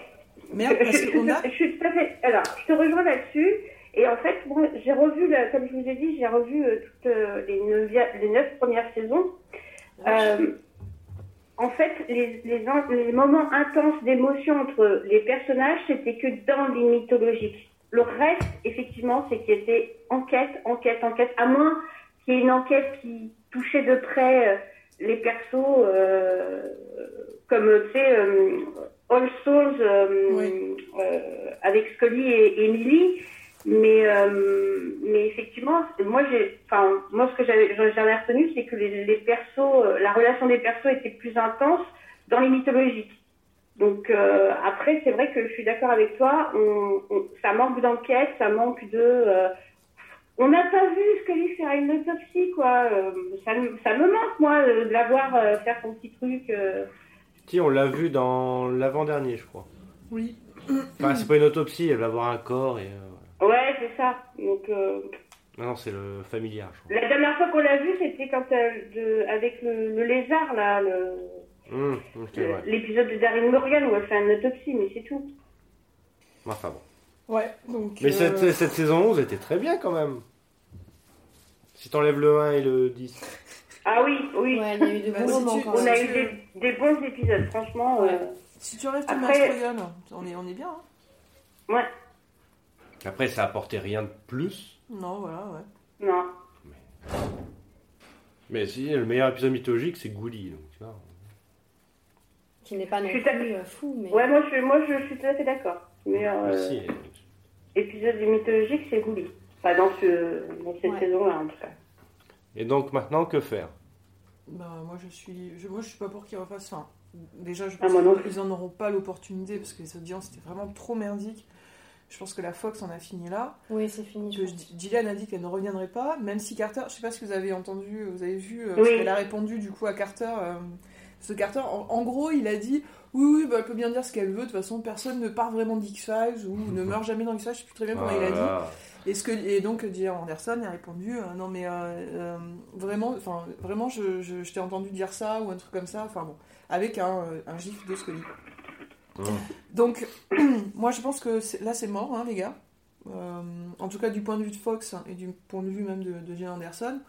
Merde, parce je- qu'on a. je suis tout à fait. Alors, je te rejoins là-dessus. Et en fait, moi, j'ai revu, comme je vous ai dit, j'ai revu euh, toutes euh, les, neuf, les neuf premières saisons. Euh, en fait, les, les moments intenses d'émotion entre les personnages, c'était que dans les mythologiques. Le reste, effectivement, c'est qu'il y était enquête, enquête, enquête, à moins qu'il y ait une enquête qui touchait de près euh, les persos, euh, comme, tu sais, euh, All Souls euh, Oui. avec Scully et, Millie. Mais, mais effectivement, moi, j'ai, enfin, moi, ce que j'avais, j'avais retenu, c'est que les, les persos, la relation des persos était plus intense dans les mythologiques. Donc euh, après, c'est vrai que je suis d'accord avec toi. On, on- ça manque d'enquête, ça manque de. euh, on n'a pas vu Scully faire une autopsie, quoi. Euh, ça, me- ça me manque, moi, de la voir euh, faire son petit truc. euh. Si, on l'a vu dans l'avant-dernier, je crois. Oui. Enfin, c'est pas une autopsie, elle va voir un corps et. euh, Ouais, c'est ça. Donc euh, Non, non, c'est le familiar, je crois. la dernière fois qu'on l'a vu, c'était quand elle, de, avec le, le lézard, là, le, Hum, ouais. l'épisode de Darren Morgan où elle fait une autopsie, mais c'est tout. Enfin bon. Ouais, donc. Mais euh, cette, cette saison 11 était très bien quand même. Si t'enlèves le 1 et le 10. Ah oui, oui. Ouais, il y a eu de Bah, si tu- On a eu des, des bons épisodes, franchement. Ouais. euh, Si tu enlèves tout Après- Mastroianne, on est, on est bien. hein. ouais, Après, ça apportait rien de plus. non, voilà, ouais. non. Mais si, le meilleur épisode mythologique, c'est Gouli. Donc, tu vois. Qui n'est pas non Je suis plus d'accord. euh, fou, mais. Ouais, moi je, moi, je suis tout à fait d'accord. Meilleur euh, Merci. épisode du mythologique, c'est Gouli. Pas dans, ce, dans cette Ouais. saison-là, en tout cas. Et donc maintenant, que faire? Bah, moi, je suis, je, moi, je suis pas pour qu'ils refassent. Enfin, déjà, je Ah, pense non qu'ils en auront pas l'opportunité parce que les audiences étaient vraiment trop merdiques. Je pense que la Fox en a fini là. Oui, c'est fini. Que. Gillian a dit qu'elle ne reviendrait pas, même si Carter, je sais pas si vous avez entendu, vous avez vu, euh, Oui. ce qu'elle a répondu du coup à Carter. euh, ce Carter, en, en gros, il a dit oui, oui, bah, elle peut bien dire ce qu'elle veut. De toute façon, personne ne part vraiment d'X-Files ou ne meurt jamais dans X-Files. Je sais plus très bien comment il a dit. Voilà. Et, ce que, et donc Gillian Anderson a répondu euh, non mais euh, euh, vraiment, vraiment je, je, je t'ai entendu dire ça ou un truc comme ça, enfin bon, avec un, euh, un gif de Scully. Mmh. Donc moi je pense que là c'est mort hein, les gars. Euh, en tout cas du point de vue de Fox et du point de vue même de, de Anderson.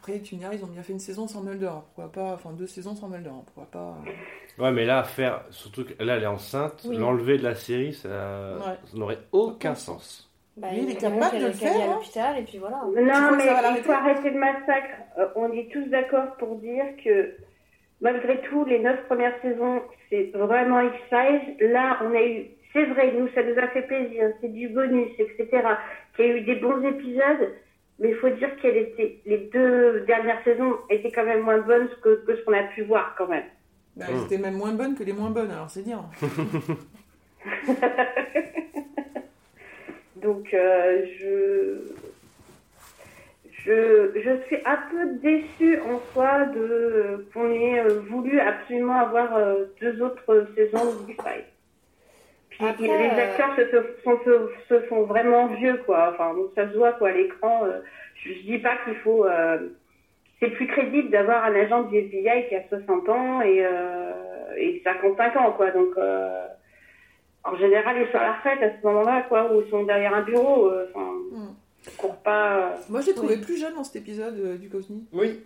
Après tu me diras ils ont bien fait une saison sans Mulder, pourquoi pas, enfin deux saisons sans Mulder, pourquoi pas. euh, Ouais, mais là, faire. Surtout que là, elle est enceinte. Oui. L'enlever de la série, ça, Ouais. ça n'aurait aucun sens. Bah, Lui, il est capable de le faire, est à hein. l'hôpital, et puis voilà. Non, mais il faut arrêter le massacre. Euh, on est tous d'accord pour dire que malgré tout, les neuf premières saisons, c'est vraiment X-Files. Là, on a eu, c'est vrai, nous, ça nous a fait plaisir, c'est du bonus, etc. Qu'il y a eu des bons épisodes, mais il faut dire qu'elle était, les deux dernières saisons étaient quand même moins bonnes que, que ce qu'on a pu voir quand même. Bah, elles étaient même moins bonnes que les moins bonnes, alors c'est dire. Donc, euh, je, je, je suis un peu déçue en soi de qu'on ait euh, voulu absolument avoir euh, deux autres saisons de X-Files. Après, les euh, acteurs se, se, sont- se, se font vraiment vieux, quoi. Enfin, donc ça se voit, quoi, à l'écran. euh, je, je dis pas qu'il faut. euh, c'est plus crédible d'avoir un agent du FBI qui a 60 ans et, euh, et 55 ans, quoi. Donc. euh, en général, ils sont à la retraite à ce moment-là, quoi, ou ils sont derrière un bureau. euh, Enfin, Mm. ils courent pas. euh. Moi, je l'ai trouvé Oui. plus jeune dans cet épisode euh, du Cosny. Oui.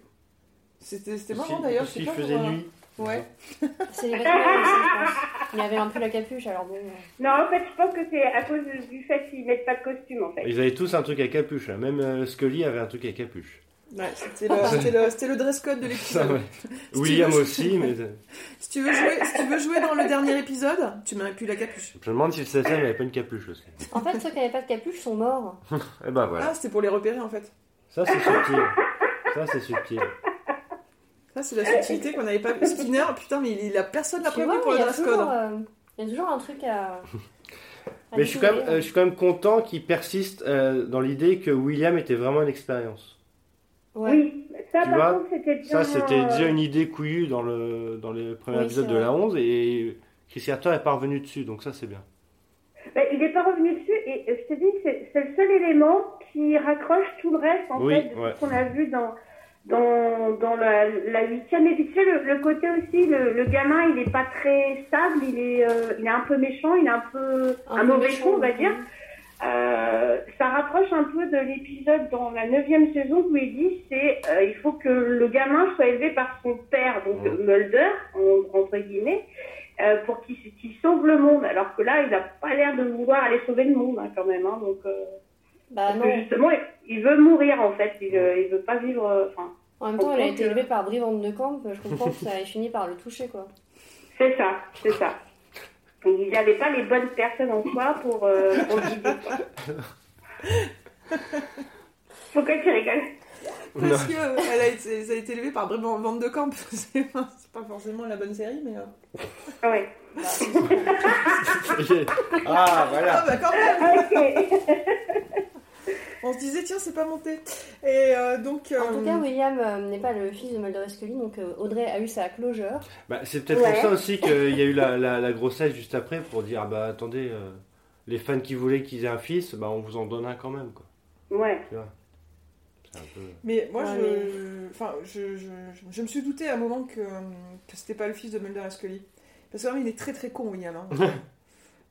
C'était marrant d'ailleurs. je sais S'il pas faisait nuit. Ouais. C'est les vêtements aussi, je pense. Il avait un peu la capuche, alors bon. euh, Non, en fait, je pense que c'est à cause du fait qu'ils mettent pas de costume, en fait. Ils avaient tous un truc à capuche. là. Même euh, Scully avait un truc à capuche. Ouais, c'était le, c'était le, c'était le dress code de Ça, l'épisode. ouais. William veux- aussi, mais euh, Si tu veux jouer, si tu veux jouer dans le dernier épisode, tu mets plus la capuche. je me demande si le CSM n'avait pas une capuche aussi. En fait, ceux qui n'avaient pas de capuche sont morts. Et ben voilà. Ah, c'était pour les repérer en fait. Ça c'est subtil. Ça c'est subtil. Ça, c'est la subtilité qu'on n'avait pas vu. Skinner, putain, mais il, il a personne prévenu vois, pour il le y a dress toujours, code. euh, il y a toujours un truc à. à Mais je suis, quand même, découvrir. euh, je suis quand même content qu'il persiste euh, dans l'idée que William était vraiment une expérience. Ouais. Oui, ça Tu par vois, contre c'était bien. Ça, c'était euh, déjà une idée couillue dans, le, dans les premiers Oui, épisodes de la 11 et Chris Carter n'est pas revenu dessus, donc ça c'est bien. bah, il n'est pas revenu dessus et euh, je te dis, c'est c'est le seul élément qui raccroche tout le reste en Oui, fait de ouais. ce qu'on a vu dans dans, dans la, la huitième. Et puis tu sais, le, le côté aussi, le, le gamin, il n'est pas très stable, il est, euh, il est un peu méchant, il est un peu un, mauvais con, on va dire. Euh, ça rapproche un peu de l'épisode dans la neuvième saison où il dit c'est euh, il faut que le gamin soit élevé par son père, donc. Mulder, en- entre guillemets, euh, pour qu'il qu'il sauve le monde. Alors que là, il n'a pas l'air de vouloir aller sauver le monde hein, quand même. Hein, donc, euh, Bah parce que non. justement, il, veut mourir en fait. Il, euh, il veut pas vivre. euh, Enfin, En même temps, il a été que- élevé par Brivante de Camp. Je comprends que ça ait fini par le toucher, quoi. c'est ça, c'est ça. Donc, il n'avait pas les bonnes personnes en soi pour, euh, pour le guider. quoi. Pourquoi tu rigoles? Parce que euh, elle a été, ça a été élevé par Vente de Camp. C'est pas forcément la bonne série, mais. euh, Ah Ouais. ah, voilà. Ah, bah quand même Ok. On se disait, tiens, c'est pas monté. Et euh, donc. En tout euh, cas, William euh, n'est pas le fils de Mulder et Scully, donc euh, Audrey a eu sa closure. Bah, c'est peut-être Ouais. pour ça aussi qu'il y a eu la, la, la grossesse juste après pour dire ah bah attendez, euh, les fans qui voulaient qu'ils aient un fils, bah on vous en donne un quand même quoi. Ouais. C'est un peu. Mais moi, Ouais, je, mais- enfin, je, je, je, je me suis douté à un moment que, euh, que c'était pas le fils de Mulder et Scully. Parce que vraiment, il est très très con, William. hein.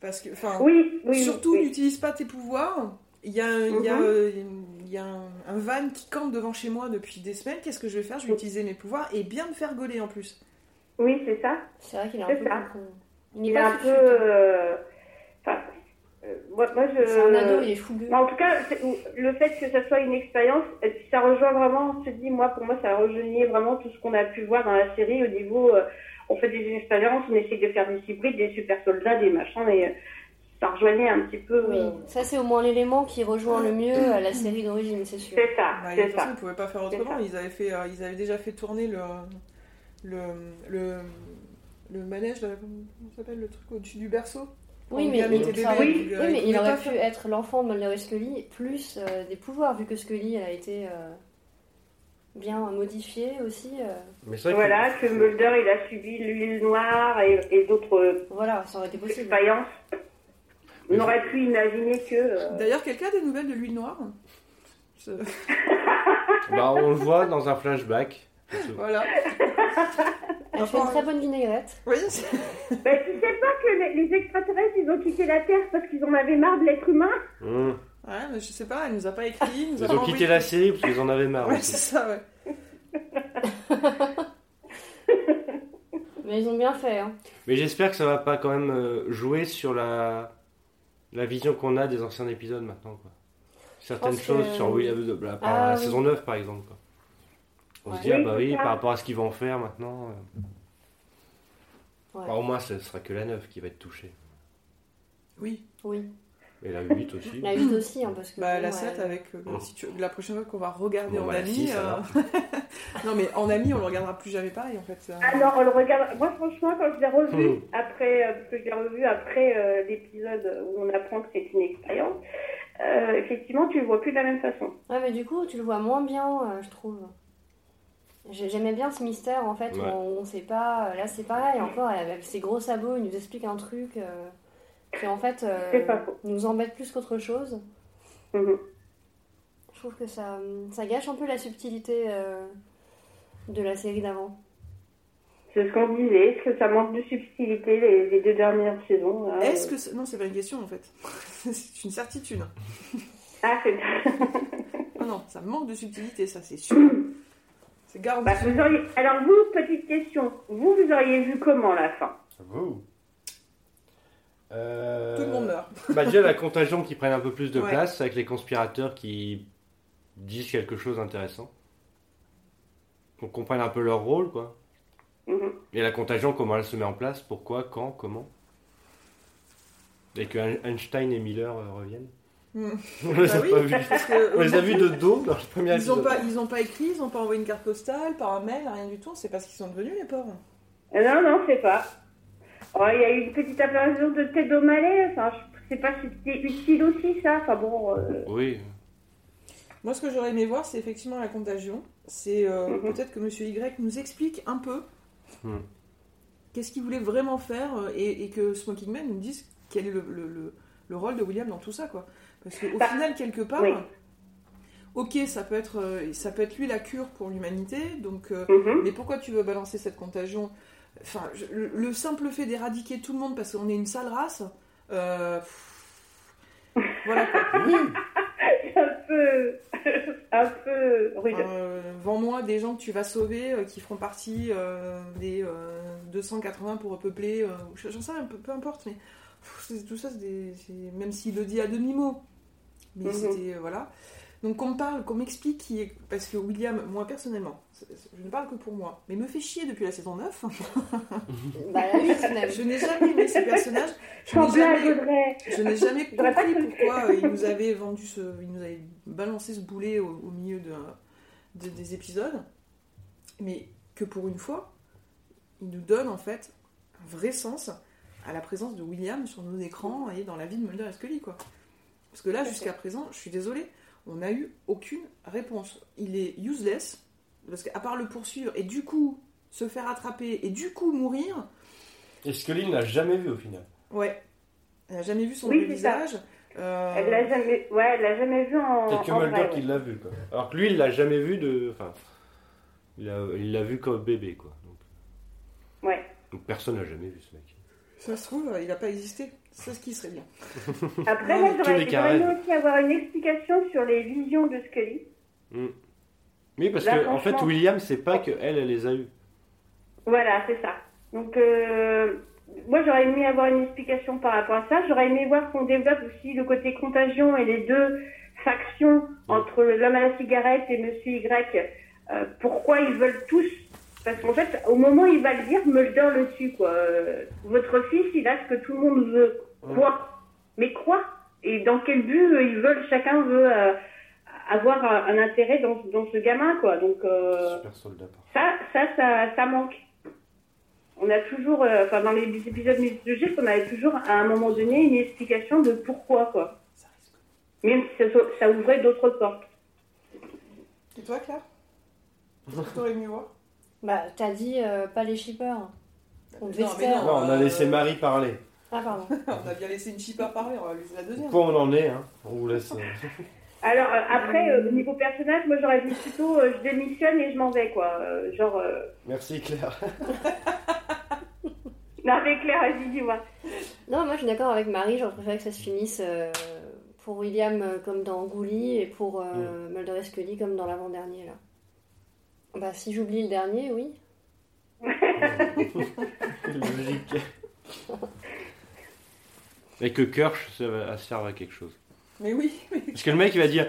Parce que, enfin, Oui, oui. surtout, oui. n'utilise pas tes pouvoirs. Il y a, y Mhm. euh, il y a un, un van qui campe devant chez moi depuis des semaines. Qu'est-ce que je vais faire? Je vais utiliser mes pouvoirs et bien me faire gauler en plus. Oui, c'est ça. C'est vrai qu'il est un peu. Il est un peu. suite. euh, Enfin, euh, moi, moi, je. C'est un ado, il est fougueux. Mais en tout cas, le fait que ça soit une expérience, puis ça rejoint vraiment, je te dis, moi, pour moi, ça rejoignait vraiment tout ce qu'on a pu voir dans la série au niveau, euh, on fait des expériences, on essaie de faire des hybrides, des super soldats, des machins, et euh, ça rejoignait un petit peu. Oui, euh, ça c'est au moins l'élément qui rejoint le mieux euh, la série d'origine, c'est sûr. c'est ça, Bah, c'est ça. ils pouvaient pas faire autrement. Ils avaient, fait, euh, ils avaient déjà fait tourner le, le, le, le manège, là, comment ça s'appelle le truc au-dessus du berceau Oui, mais, il, bébé, oui, il mais il aurait pas pu faire- être l'enfant de Mulder et Scully plus euh, des pouvoirs, vu que Scully elle a été euh, bien modifiée aussi. euh, Mais Voilà, que Mulder, il a subi l'huile noire et, et d'autres voilà, ça aurait été possible. expériences. On aurait pu imaginer que. euh, D'ailleurs, quelqu'un a des nouvelles de l'huile noire Je- bah on le voit dans un flashback. Voilà. Elle fait une très bonne vinaigrette. Oui, Ben, tu sais pas que les, les extraterrestres, ils ont quitté la Terre parce qu'ils en avaient marre de l'être humain Mmh. ouais, mais je sais pas, elle nous a pas écrit. nous Ils ont quitté la série parce qu'ils en avaient marre. Ouais, c'est ça, ouais. Mais ils ont bien fait. Hein. Mais j'espère que ça va pas quand même euh, jouer sur la, la vision qu'on a des anciens épisodes maintenant. Quoi. Certaines choses que- sur William de la, Ah, la oui. saison 9 par exemple. Quoi. On Ouais. se dit, ah bah oui, ça. par rapport à ce qu'ils vont en faire maintenant. euh, Ouais. bah, au moins, ce sera que la 9 qui va être touchée. Oui. Oui. Et la 8 aussi. La 8 aussi, hein, parce que. Bah, bon, la ouais. 7 avec. euh, Oh. si tu- La prochaine fois qu'on va regarder Bon, en bah, ami. euh, non, mais en ami, on le regardera plus jamais pareil en fait. ça. Ah non, on le regarde. Moi, franchement, quand je l'ai revu Mhm. après, euh, parce que je l'ai revu après euh, l'épisode où on apprend que c'est une expérience, euh, effectivement, tu le vois plus de la même façon. Ouais, mais du coup, tu le vois moins bien, euh, je trouve. J'ai- J'aimais bien ce mystère en fait, où on, on sait pas. Là, c'est pareil, encore avec ses gros sabots, il nous explique un truc euh, qui en fait euh, nous embête plus qu'autre chose. Mhm. Je trouve que ça, ça gâche un peu la subtilité euh, de la série d'avant. C'est ce qu'on disait. Est-ce que ça manque de subtilité les, les deux dernières saisons là, Est-ce euh, que. Non, c'est pas une question en fait. c'est une certitude. Ah, c'est... Non, non, ça manque de subtilité, ça c'est sûr. C'est garanti. Bah, vous auriez... Alors, vous, petite question. Vous, vous auriez vu comment la fin? Vous? Euh, Tout le monde meurt. Bah déjà la contagion qui prenne un peu plus de Ouais. place avec les conspirateurs qui disent quelque chose d'intéressant. Qu'on comprenne un peu leur rôle quoi. Mhm. Et la contagion comment elle se met en place, pourquoi, quand, comment? Et que Ein- Einstein et Miller euh, reviennent. Hmm. On les Bah a oui, pas vus. que On les a vus de dos dans le premier ils ont épisode. pas, ils ont pas écrit, ils ont pas envoyé une carte postale, par un mail, rien du tout. C'est parce qu'ils sont devenus les pauvres. Euh, Non, non, c'est pas. Oh, il y a eu une petite apparition de tête au malais. Enfin, je sais pas si c'était utile aussi, ça. Enfin bon. euh, Oui. Moi, ce que j'aurais aimé voir, c'est effectivement la contagion. C'est euh, Mhm. peut-être que Monsieur Y nous explique un peu Hmm. qu'est-ce qu'il voulait vraiment faire euh, et, et que Smoking Man nous dise quel est le, le- le- le rôle de William dans tout ça, quoi. Parce qu'au Bah, final, quelque part, oui. ok, ça peut être, ça peut être lui la cure pour l'humanité. Donc, mhm. mais pourquoi tu veux balancer cette contagion Enfin, je- le, le simple fait d'éradiquer tout le monde parce qu'on est une sale race. euh, pff, voilà quoi. Oui. Un peu. un peu rude. Euh, Vends-moi des gens que tu vas sauver euh, qui feront partie euh, des euh, 280 pour repeupler. euh, ou J'en sais rien, peu, peu importe, mais pff, tout ça, c'est des- même s'il le dit à demi-mot. Mais Mhm. c'était. euh, voilà. Donc qu'on me parle, qu'on m'explique qui est. Parce que William, moi personnellement, je ne parle que pour moi, mais me fait chier depuis la saison 9. Bah, je n'ai jamais aimé ce personnage. Je n'ai jamais, je n'ai jamais compris pourquoi euh, il nous avait vendu ce, il nous avait balancé ce boulet au, au milieu de, de- des épisodes, mais que pour une fois, il nous donne en fait un vrai sens à la présence de William sur nos écrans et dans la vie de Mulder et Scully quoi. Parce que là, jusqu'à présent, je suis désolée, on n'a eu aucune réponse. Il est useless parce qu'à part le poursuivre et du coup se faire attraper et du coup mourir, Et Scully n'a jamais vu au final. ouais, elle n'a jamais vu son Oui, visage. Euh, Elle l'a jamais. Ouais, elle l'a jamais vu en. A que en Mulder qui l'a vu. Quoi. Alors que lui, il l'a jamais vu de. Enfin, il l'a il l'a vu comme bébé. quoi. Donc, Ouais. donc personne n'a jamais vu ce mec. Ça se trouve, il n'a pas existé. C'est ce qui serait bien. Après, moi, j'aurais aimé aussi avoir une explication sur les visions de Scully. Oui, parce Là, que en fait, William, c'est pas que elle, elle les a eu. Voilà, c'est ça. Donc, euh, moi, j'aurais aimé avoir une explication par rapport à ça. J'aurais aimé voir qu'on développe aussi le côté contagion et les deux factions entre l'homme à la cigarette et Monsieur Y. Euh, pourquoi ils veulent tous Parce qu'en fait, au moment où il va le dire, Mulder le tue, quoi. Euh, votre fils, il a ce que tout le monde veut. Quoi Mais quoi Et dans quel but euh, ils veulent Chacun veut euh, avoir un, un intérêt dans, dans ce gamin, quoi. Donc, euh, Super ça, ça, ça, ça manque. On a toujours, euh, enfin dans les épisodes mythologiques, on avait toujours à un moment donné une explication de pourquoi, quoi. Même si ça, ça ouvrait d'autres portes. Et toi, Claire? T'aurais mieux voir? Bah, t'as dit euh, pas les shippers. On devait Non, se mais. Non, on a Euh, laissé Marie parler. Ah, pardon. On a bien laissé une shipper parler, on va laisser la deuxième. Point on en est, hein? On vous laisse. euh, Alors euh, après, euh, niveau personnage, moi j'aurais dit plutôt euh, je démissionne et je m'en vais, quoi. Euh, genre, euh... Merci Claire. non mais Claire, vas-y, dis-moi. Non, moi je suis d'accord avec Marie, j'aurais préféré que ça se finisse euh, pour William euh, comme dans Gully et pour euh, Mulder et Scully comme dans l'avant-dernier là. Bah si j'oublie le dernier, oui. Logique. Et que Kirsch ça va- serve à quelque chose. Mais oui, mais Parce que le mec il va dire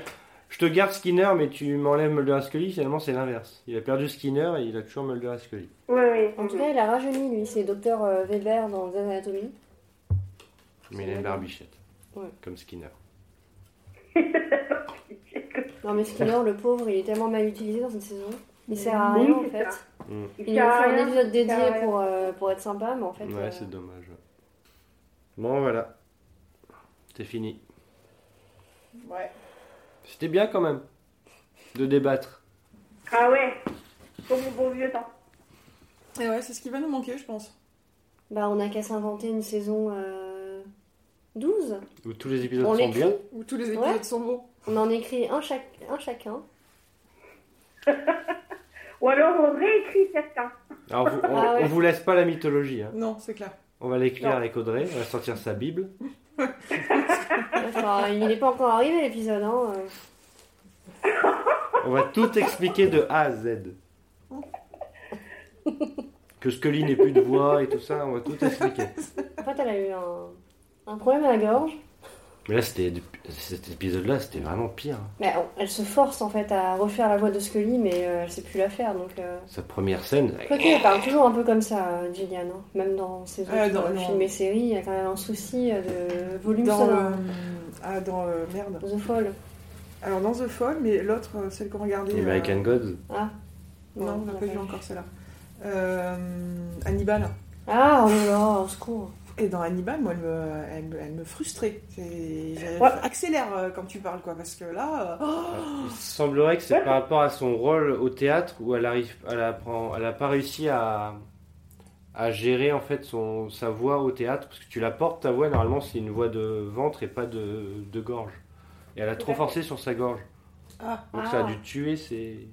Je te garde Skinner, mais tu m'enlèves Mulder et Scully. Finalement, c'est l'inverse. Il a perdu Skinner et il a toujours Mulder et Scully. Oui, oui. En tout cas, il a rajeuni lui, c'est Docteur euh, Weber dans Grey's Anatomy. Mais il a une barbichette. Ouais. Comme Skinner. Non mais Skinner, le pauvre, il est tellement mal utilisé dans cette saison. Il sert à Oui, rien en fait. Mm. Il à fait un épisode il dédié pour, euh, pour être sympa, mais en fait. Ouais, euh, c'est dommage. Bon, voilà. C'est fini. ouais. C'était bien quand même de débattre. Ah ouais, comme mon bon vieux temps. Et ouais, c'est ce qui va nous manquer, je pense. Bah on a qu'à s'inventer une saison euh, 12. Où tous les épisodes On sont bien. Où tous les épisodes Ouais. sont bons. On en écrit un, chaque, un chacun. Ou alors on réécrit certains. Alors, vous- on, Ah ouais. on vous laisse pas la mythologie. hein. Non, c'est clair. On va l'écrire avec Audrey. On va sortir sa Bible. Enfin, il n'est pas encore arrivé l'épisode. Hein. euh. On va tout expliquer de A à Z. Que Scully n'ait plus de voix et tout ça, on va tout expliquer. En fait, elle a eu un, un problème à la gorge. Mais là, c'était depuis- cet épisode-là, c'était vraiment pire. Mais on- elle se force en fait à refaire la voix de Scully, mais euh, elle sait plus la faire. Donc, euh... Sa première scène. Quoique, elle parle toujours un peu comme ça, euh, Gillian. hein. Même dans ses autres dans- euh, dans- films et séries, il y a quand même un souci de volume Dans, sonore. euh, ah, dans euh, merde. The Fall. Alors dans The Fall, mais l'autre, celle qu'on regardait. American euh, Gods. Ah. Non, on n'a pas vu vu. encore celle-là. Euh, Hannibal. Ah, oh là là, au secours. Et dans Hannibal, moi, elle me, elle me, elle me frustrait. Ouais. Accélère euh, quand tu parles, quoi, parce que là. euh, Il semblerait que c'est par rapport à son rôle au théâtre où elle arrive, elle a, elle a pas réussi à, à gérer en fait son, sa voix au théâtre parce que tu la portes ta voix normalement c'est une voix de ventre et pas de, de gorge. Et elle a trop forcé sur sa gorge. Ah. Donc ça a Ah. dû tuer ses.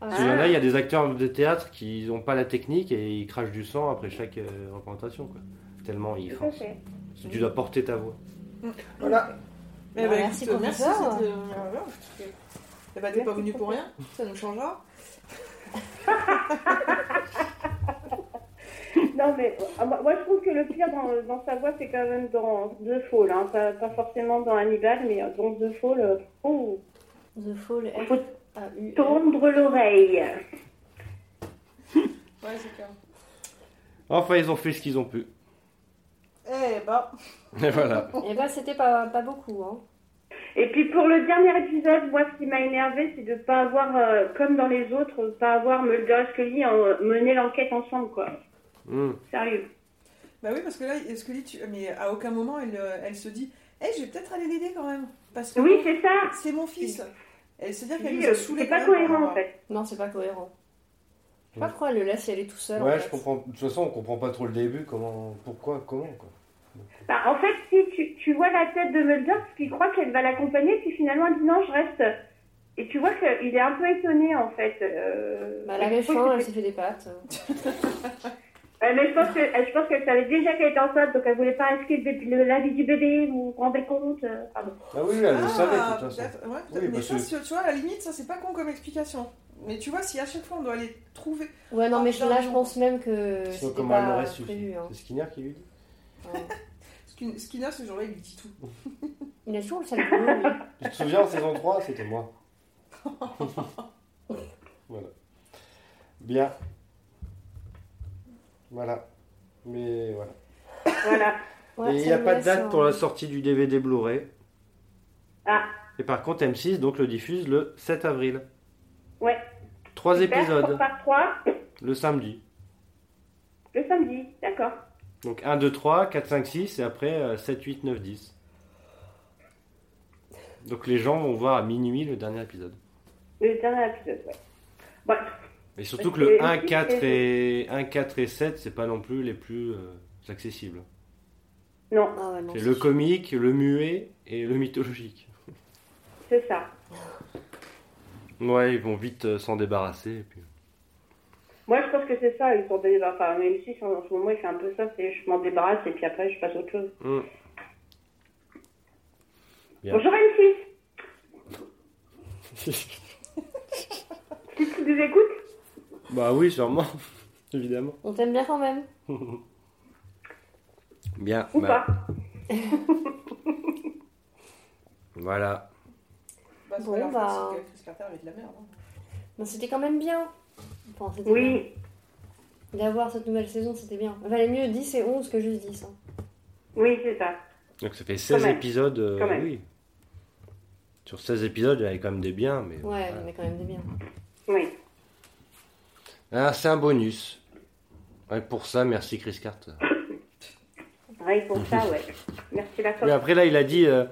Ah, Parce en a, il y a des acteurs de théâtre qui n'ont pas la technique et ils crachent du sang après chaque euh, représentation quoi. Tellement que tu dois porter ta voix. Voilà. Eh Bah, ben, merci écoute, pour merci. euh. Eh ben, t'es pas venu pour rien, ça nous changera. Non, mais euh, moi, moi, je trouve que le pire dans, dans sa voix, c'est quand même dans The Fall. Hein. Pas, pas forcément dans Hannibal, mais euh, dans The Fall, oh, The Fall, faut tendre l'oreille. Ouais, c'est clair. Enfin ils ont fait ce qu'ils ont pu. Eh ben. Et voilà. Et bah, c'était pas, pas beaucoup. Hein. Et puis pour le dernier épisode, moi, ce qui m'a énervé, c'est de pas avoir, euh, comme dans les autres, pas avoir Mulder et Scully en- mener l'enquête ensemble, quoi. Hmm. Sérieux. Bah oui, parce que là, Scully, tu... mais à aucun moment, elle, euh, elle se dit Eh, je vais peut-être aller l'aider quand même. Parce que Oui, c'est ça. c'est mon fils. Elle se dit qu'elle nous a euh, saoulés C'est pas cohérent, hein. en fait. Non, c'est pas cohérent. Je sais pas pourquoi elle le laisse y aller tout seul. en Ouais, fait. je comprends. De toute façon, on comprend pas trop le début. Comment, pourquoi, comment quoi. Bah, en fait, si tu, tu vois la tête de Mulder, parce qu'il croit qu'elle va l'accompagner, puis finalement, elle dit non, je reste. Et tu vois qu'il est un peu étonné, en fait. Euh... Bah, je faim, que elle s'est fait des. Ouais, mais je pense que je pense qu'elle savait déjà qu'elle était enceinte, donc elle voulait pas risquer le la vie du bébé, vous vous rendez compte euh, Pardon. Ah oui, elle le savait de toute façon. peut-être, ouais. Oui, mais parce ça, tu vois, à la limite, ça, c'est pas con comme explication. Mais tu vois, si à chaque fois on doit aller trouver. Ouais, non, mais là, je pense même que Sinon, elle su. Hein. C'est Skinner qui lui dit Ouais. Skin- Skinner, ce jour-là, il lui dit tout. Il a toujours le sale boulot, lui. Tu te souviens en saison 3, c'était moi. voilà. Bien. Voilà. Mais voilà. Voilà. Ouais, Et il n'y a pas de date pour la sortie du DVD Blu-ray. Ah, Et par contre, M6 donc le diffuse le 7 avril. ouais. Trois Super, épisodes Par 3, le samedi. le samedi, d'accord. Donc 1, 2, 3, 4, 5, 6 et après euh, 7, 8, 9, 10. Donc les gens vont voir à minuit le dernier épisode. Le dernier épisode, ouais. Bon, Et surtout que le que 1, M6, 4 c'est- et, 1, 4 et 7, c'est pas non plus les plus euh, accessibles. non, Ah ouais, non, C'est c'est le sûr. comique, le muet et le mythologique. c'est ça. Ouais, ils vont vite euh, s'en débarrasser. Et puis... Moi, je pense que c'est ça. Ils sont des... Enfin, même si en ce moment, il fait un peu ça, c'est je m'en débarrasse et puis après, je passe à autre chose. Bien. Bonjour M6. Si tu nous écoutes, Bah oui, sûrement, évidemment. On t'aime bien quand même. Bien, ou bah, pas. voilà. Bah, c'est Bon, bah. hein. Mais c'était quand même bien. Enfin, Oui. D'avoir cette nouvelle saison, c'était bien. Il valait mieux 10 et 11 que juste 10. hein. oui, c'est ça. Donc ça fait 16 même. épisodes, euh, Quand même. oui. Sur 16 épisodes, il y avait quand même des biens, mais... Ouais, voilà. mais quand même des biens. Oui. Ah, c'est un bonus. Ouais, pour ça, merci Chris Carter. Que pour ça, ouais. Merci la Mais après, là, il a dit... euh,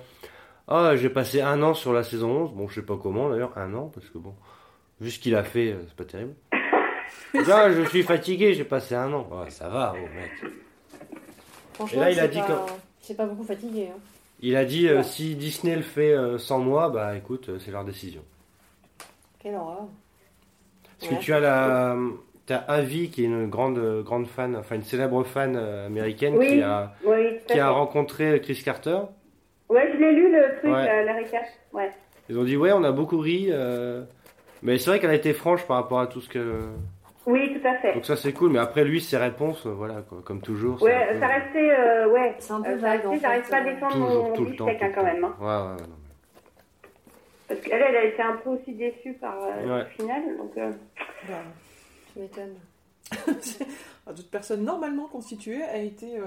Ah, j'ai passé un an sur la saison 11. Bon, je sais pas comment, d'ailleurs, un an, parce que bon... Vu ce qu'il a fait, euh, c'est pas terrible. Là, je suis fatigué, j'ai passé un an. Ouais, ça va, oh, mec. Franchement, Et là, il a dit pas... c'est pas beaucoup fatigué. Hein. Il a dit, euh, si Disney le fait euh, sans moi, bah écoute, euh, c'est leur décision. Quelle horreur. Parce Ouais. que tu as la... T'as Avi, qui est une grande, grande fan, enfin une célèbre fan euh, américaine Oui. qui a, Oui, qui a rencontré Chris Carter. Ouais, je l'ai lu le truc, Ouais. la, la récap. Ouais. Ils ont dit ouais, on a beaucoup ri, euh, mais c'est vrai qu'elle a été franche par rapport à tout ce que Oui, tout à fait. Donc ça c'est cool, mais après lui ses réponses, euh, voilà quoi, comme toujours. Ouais, peu- ça restait, euh, ouais. C'est un peu Euh, ça vague, j'arrive pas à euh. défendre Toujours, mon tout le temps. hein, quand temps. même. hein. Ouais, ouais, ouais, non. Parce qu'elle, elle a été un peu aussi déçue par euh, Ouais. le final. Donc, euh, Bah, Tu m'étonnes. toute personne normalement constituée a été. euh,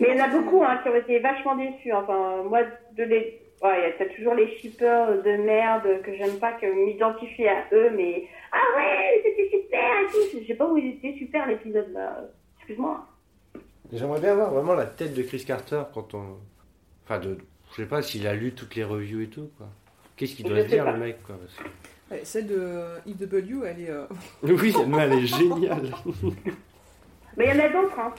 Mais il y en a beaucoup hein, qui ont été vachement déçus. Enfin, moi, de les... ouais, il y a peut-être toujours les shippers de merde que j'aime pas que m'identifier à eux, mais ah ouais, c'était super et tout. Je sais pas où il était super l'épisode là. Excuse-moi. J'aimerais bien voir vraiment la tête de Chris Carter quand on. Enfin, de... je sais pas s'il a lu toutes les reviews et tout, quoi. Qu'est-ce qu'il doit se dire, pas. le mec, quoi. parce que- Ouais, celle de EW, elle est. euh, Oui, elle, elle est géniale. Mais il y en a d'autres, hein.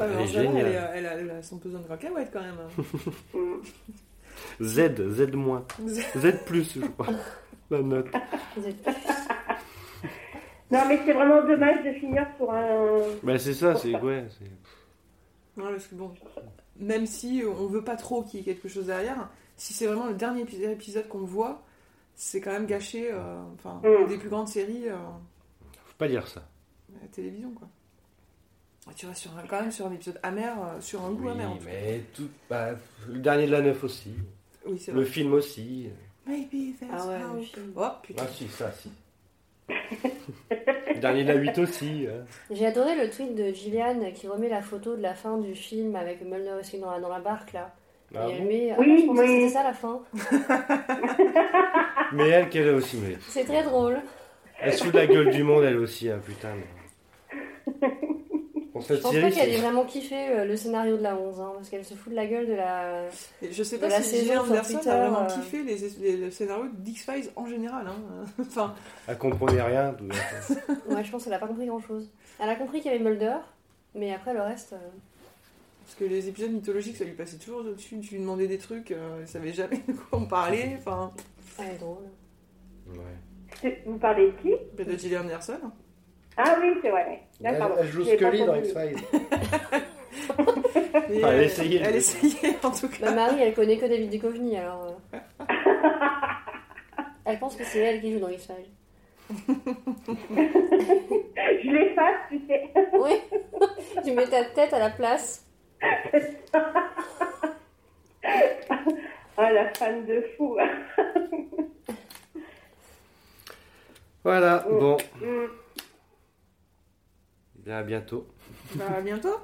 Elle est géniale. elle, est, elle a, elle a son pesant de cacahuètes quand même. hein. Mm. Z, Z moins. Z plus, je crois. La note. Non, mais c'est vraiment dommage de finir sur un. Bah, c'est ça, c'est. Ouais, c'est. Ouais, parce que bon, même si on veut pas trop qu'il y ait quelque chose derrière, si c'est vraiment le dernier épi- épisode qu'on voit, c'est quand même gâché. euh, Enfin, Mm. une des plus grandes séries euh, Faut pas dire ça. à la télévision, quoi. Tu restes sur un- quand même sur un épisode amer, euh, sur un goût Oui, amer. en tout cas. mais tout. Bah, le dernier de la neuf aussi. Oui, c'est Le vrai. film aussi. Maybe there's Ah ouais, le hope. film. Oh putain. Ah, si, ça, si. le dernier de la 8 aussi. hein. J'ai adoré le tweet de Gillian qui remet la photo de la fin du film avec Mulder Scully dans la, dans la barque là. Ah et elle bon met. Ah, Oui, que oui. c'était ça la fin. Mais elle, qu'elle a aussi. Mais... C'est très drôle. Elle se fout de la gueule du monde, elle aussi, hein, putain. mais- Je pense pas qu'elle ait vraiment kiffé euh, le scénario de la 11, hein, parce qu'elle se fout de la gueule de la. Et je sais pas si Gillian Anderson a vraiment euh. kiffé les, les, les scénarios d'X-Files en général. Hein. enfin, Elle comprenait rien. Ouais, je pense qu'elle a pas compris grand chose. Elle a compris qu'il y avait Mulder, mais après le reste. euh, parce que les épisodes mythologiques, ça lui passait toujours au-dessus. Tu lui demandais des trucs, euh, elle savait jamais de quoi on parlait. Enfin, Elle est drôle. Ouais. C'est- Vous parlez de qui? Bah, de Gillian Anderson. Ah oui, c'est vrai. Elle, elle joue Scully dans. X-Files. Elle euh, essayait. Elle essayait en tout Ma cas. Marie, elle connaît que David Duchovny, alors. euh. elle pense que c'est elle qui joue dans X-Files. Je l'efface, tu sais. Oui, tu mets ta tête à la place. Ah, la fan de fou. Voilà, bon. Mm. Bien, à bientôt. Bah, à bientôt.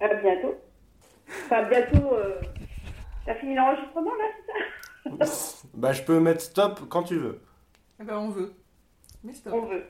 À bientôt. Enfin, bientôt. Euh... T'as fini l'enregistrement là Bah, je peux mettre stop quand tu veux. Eh ben, on veut. Mais stop. On veut.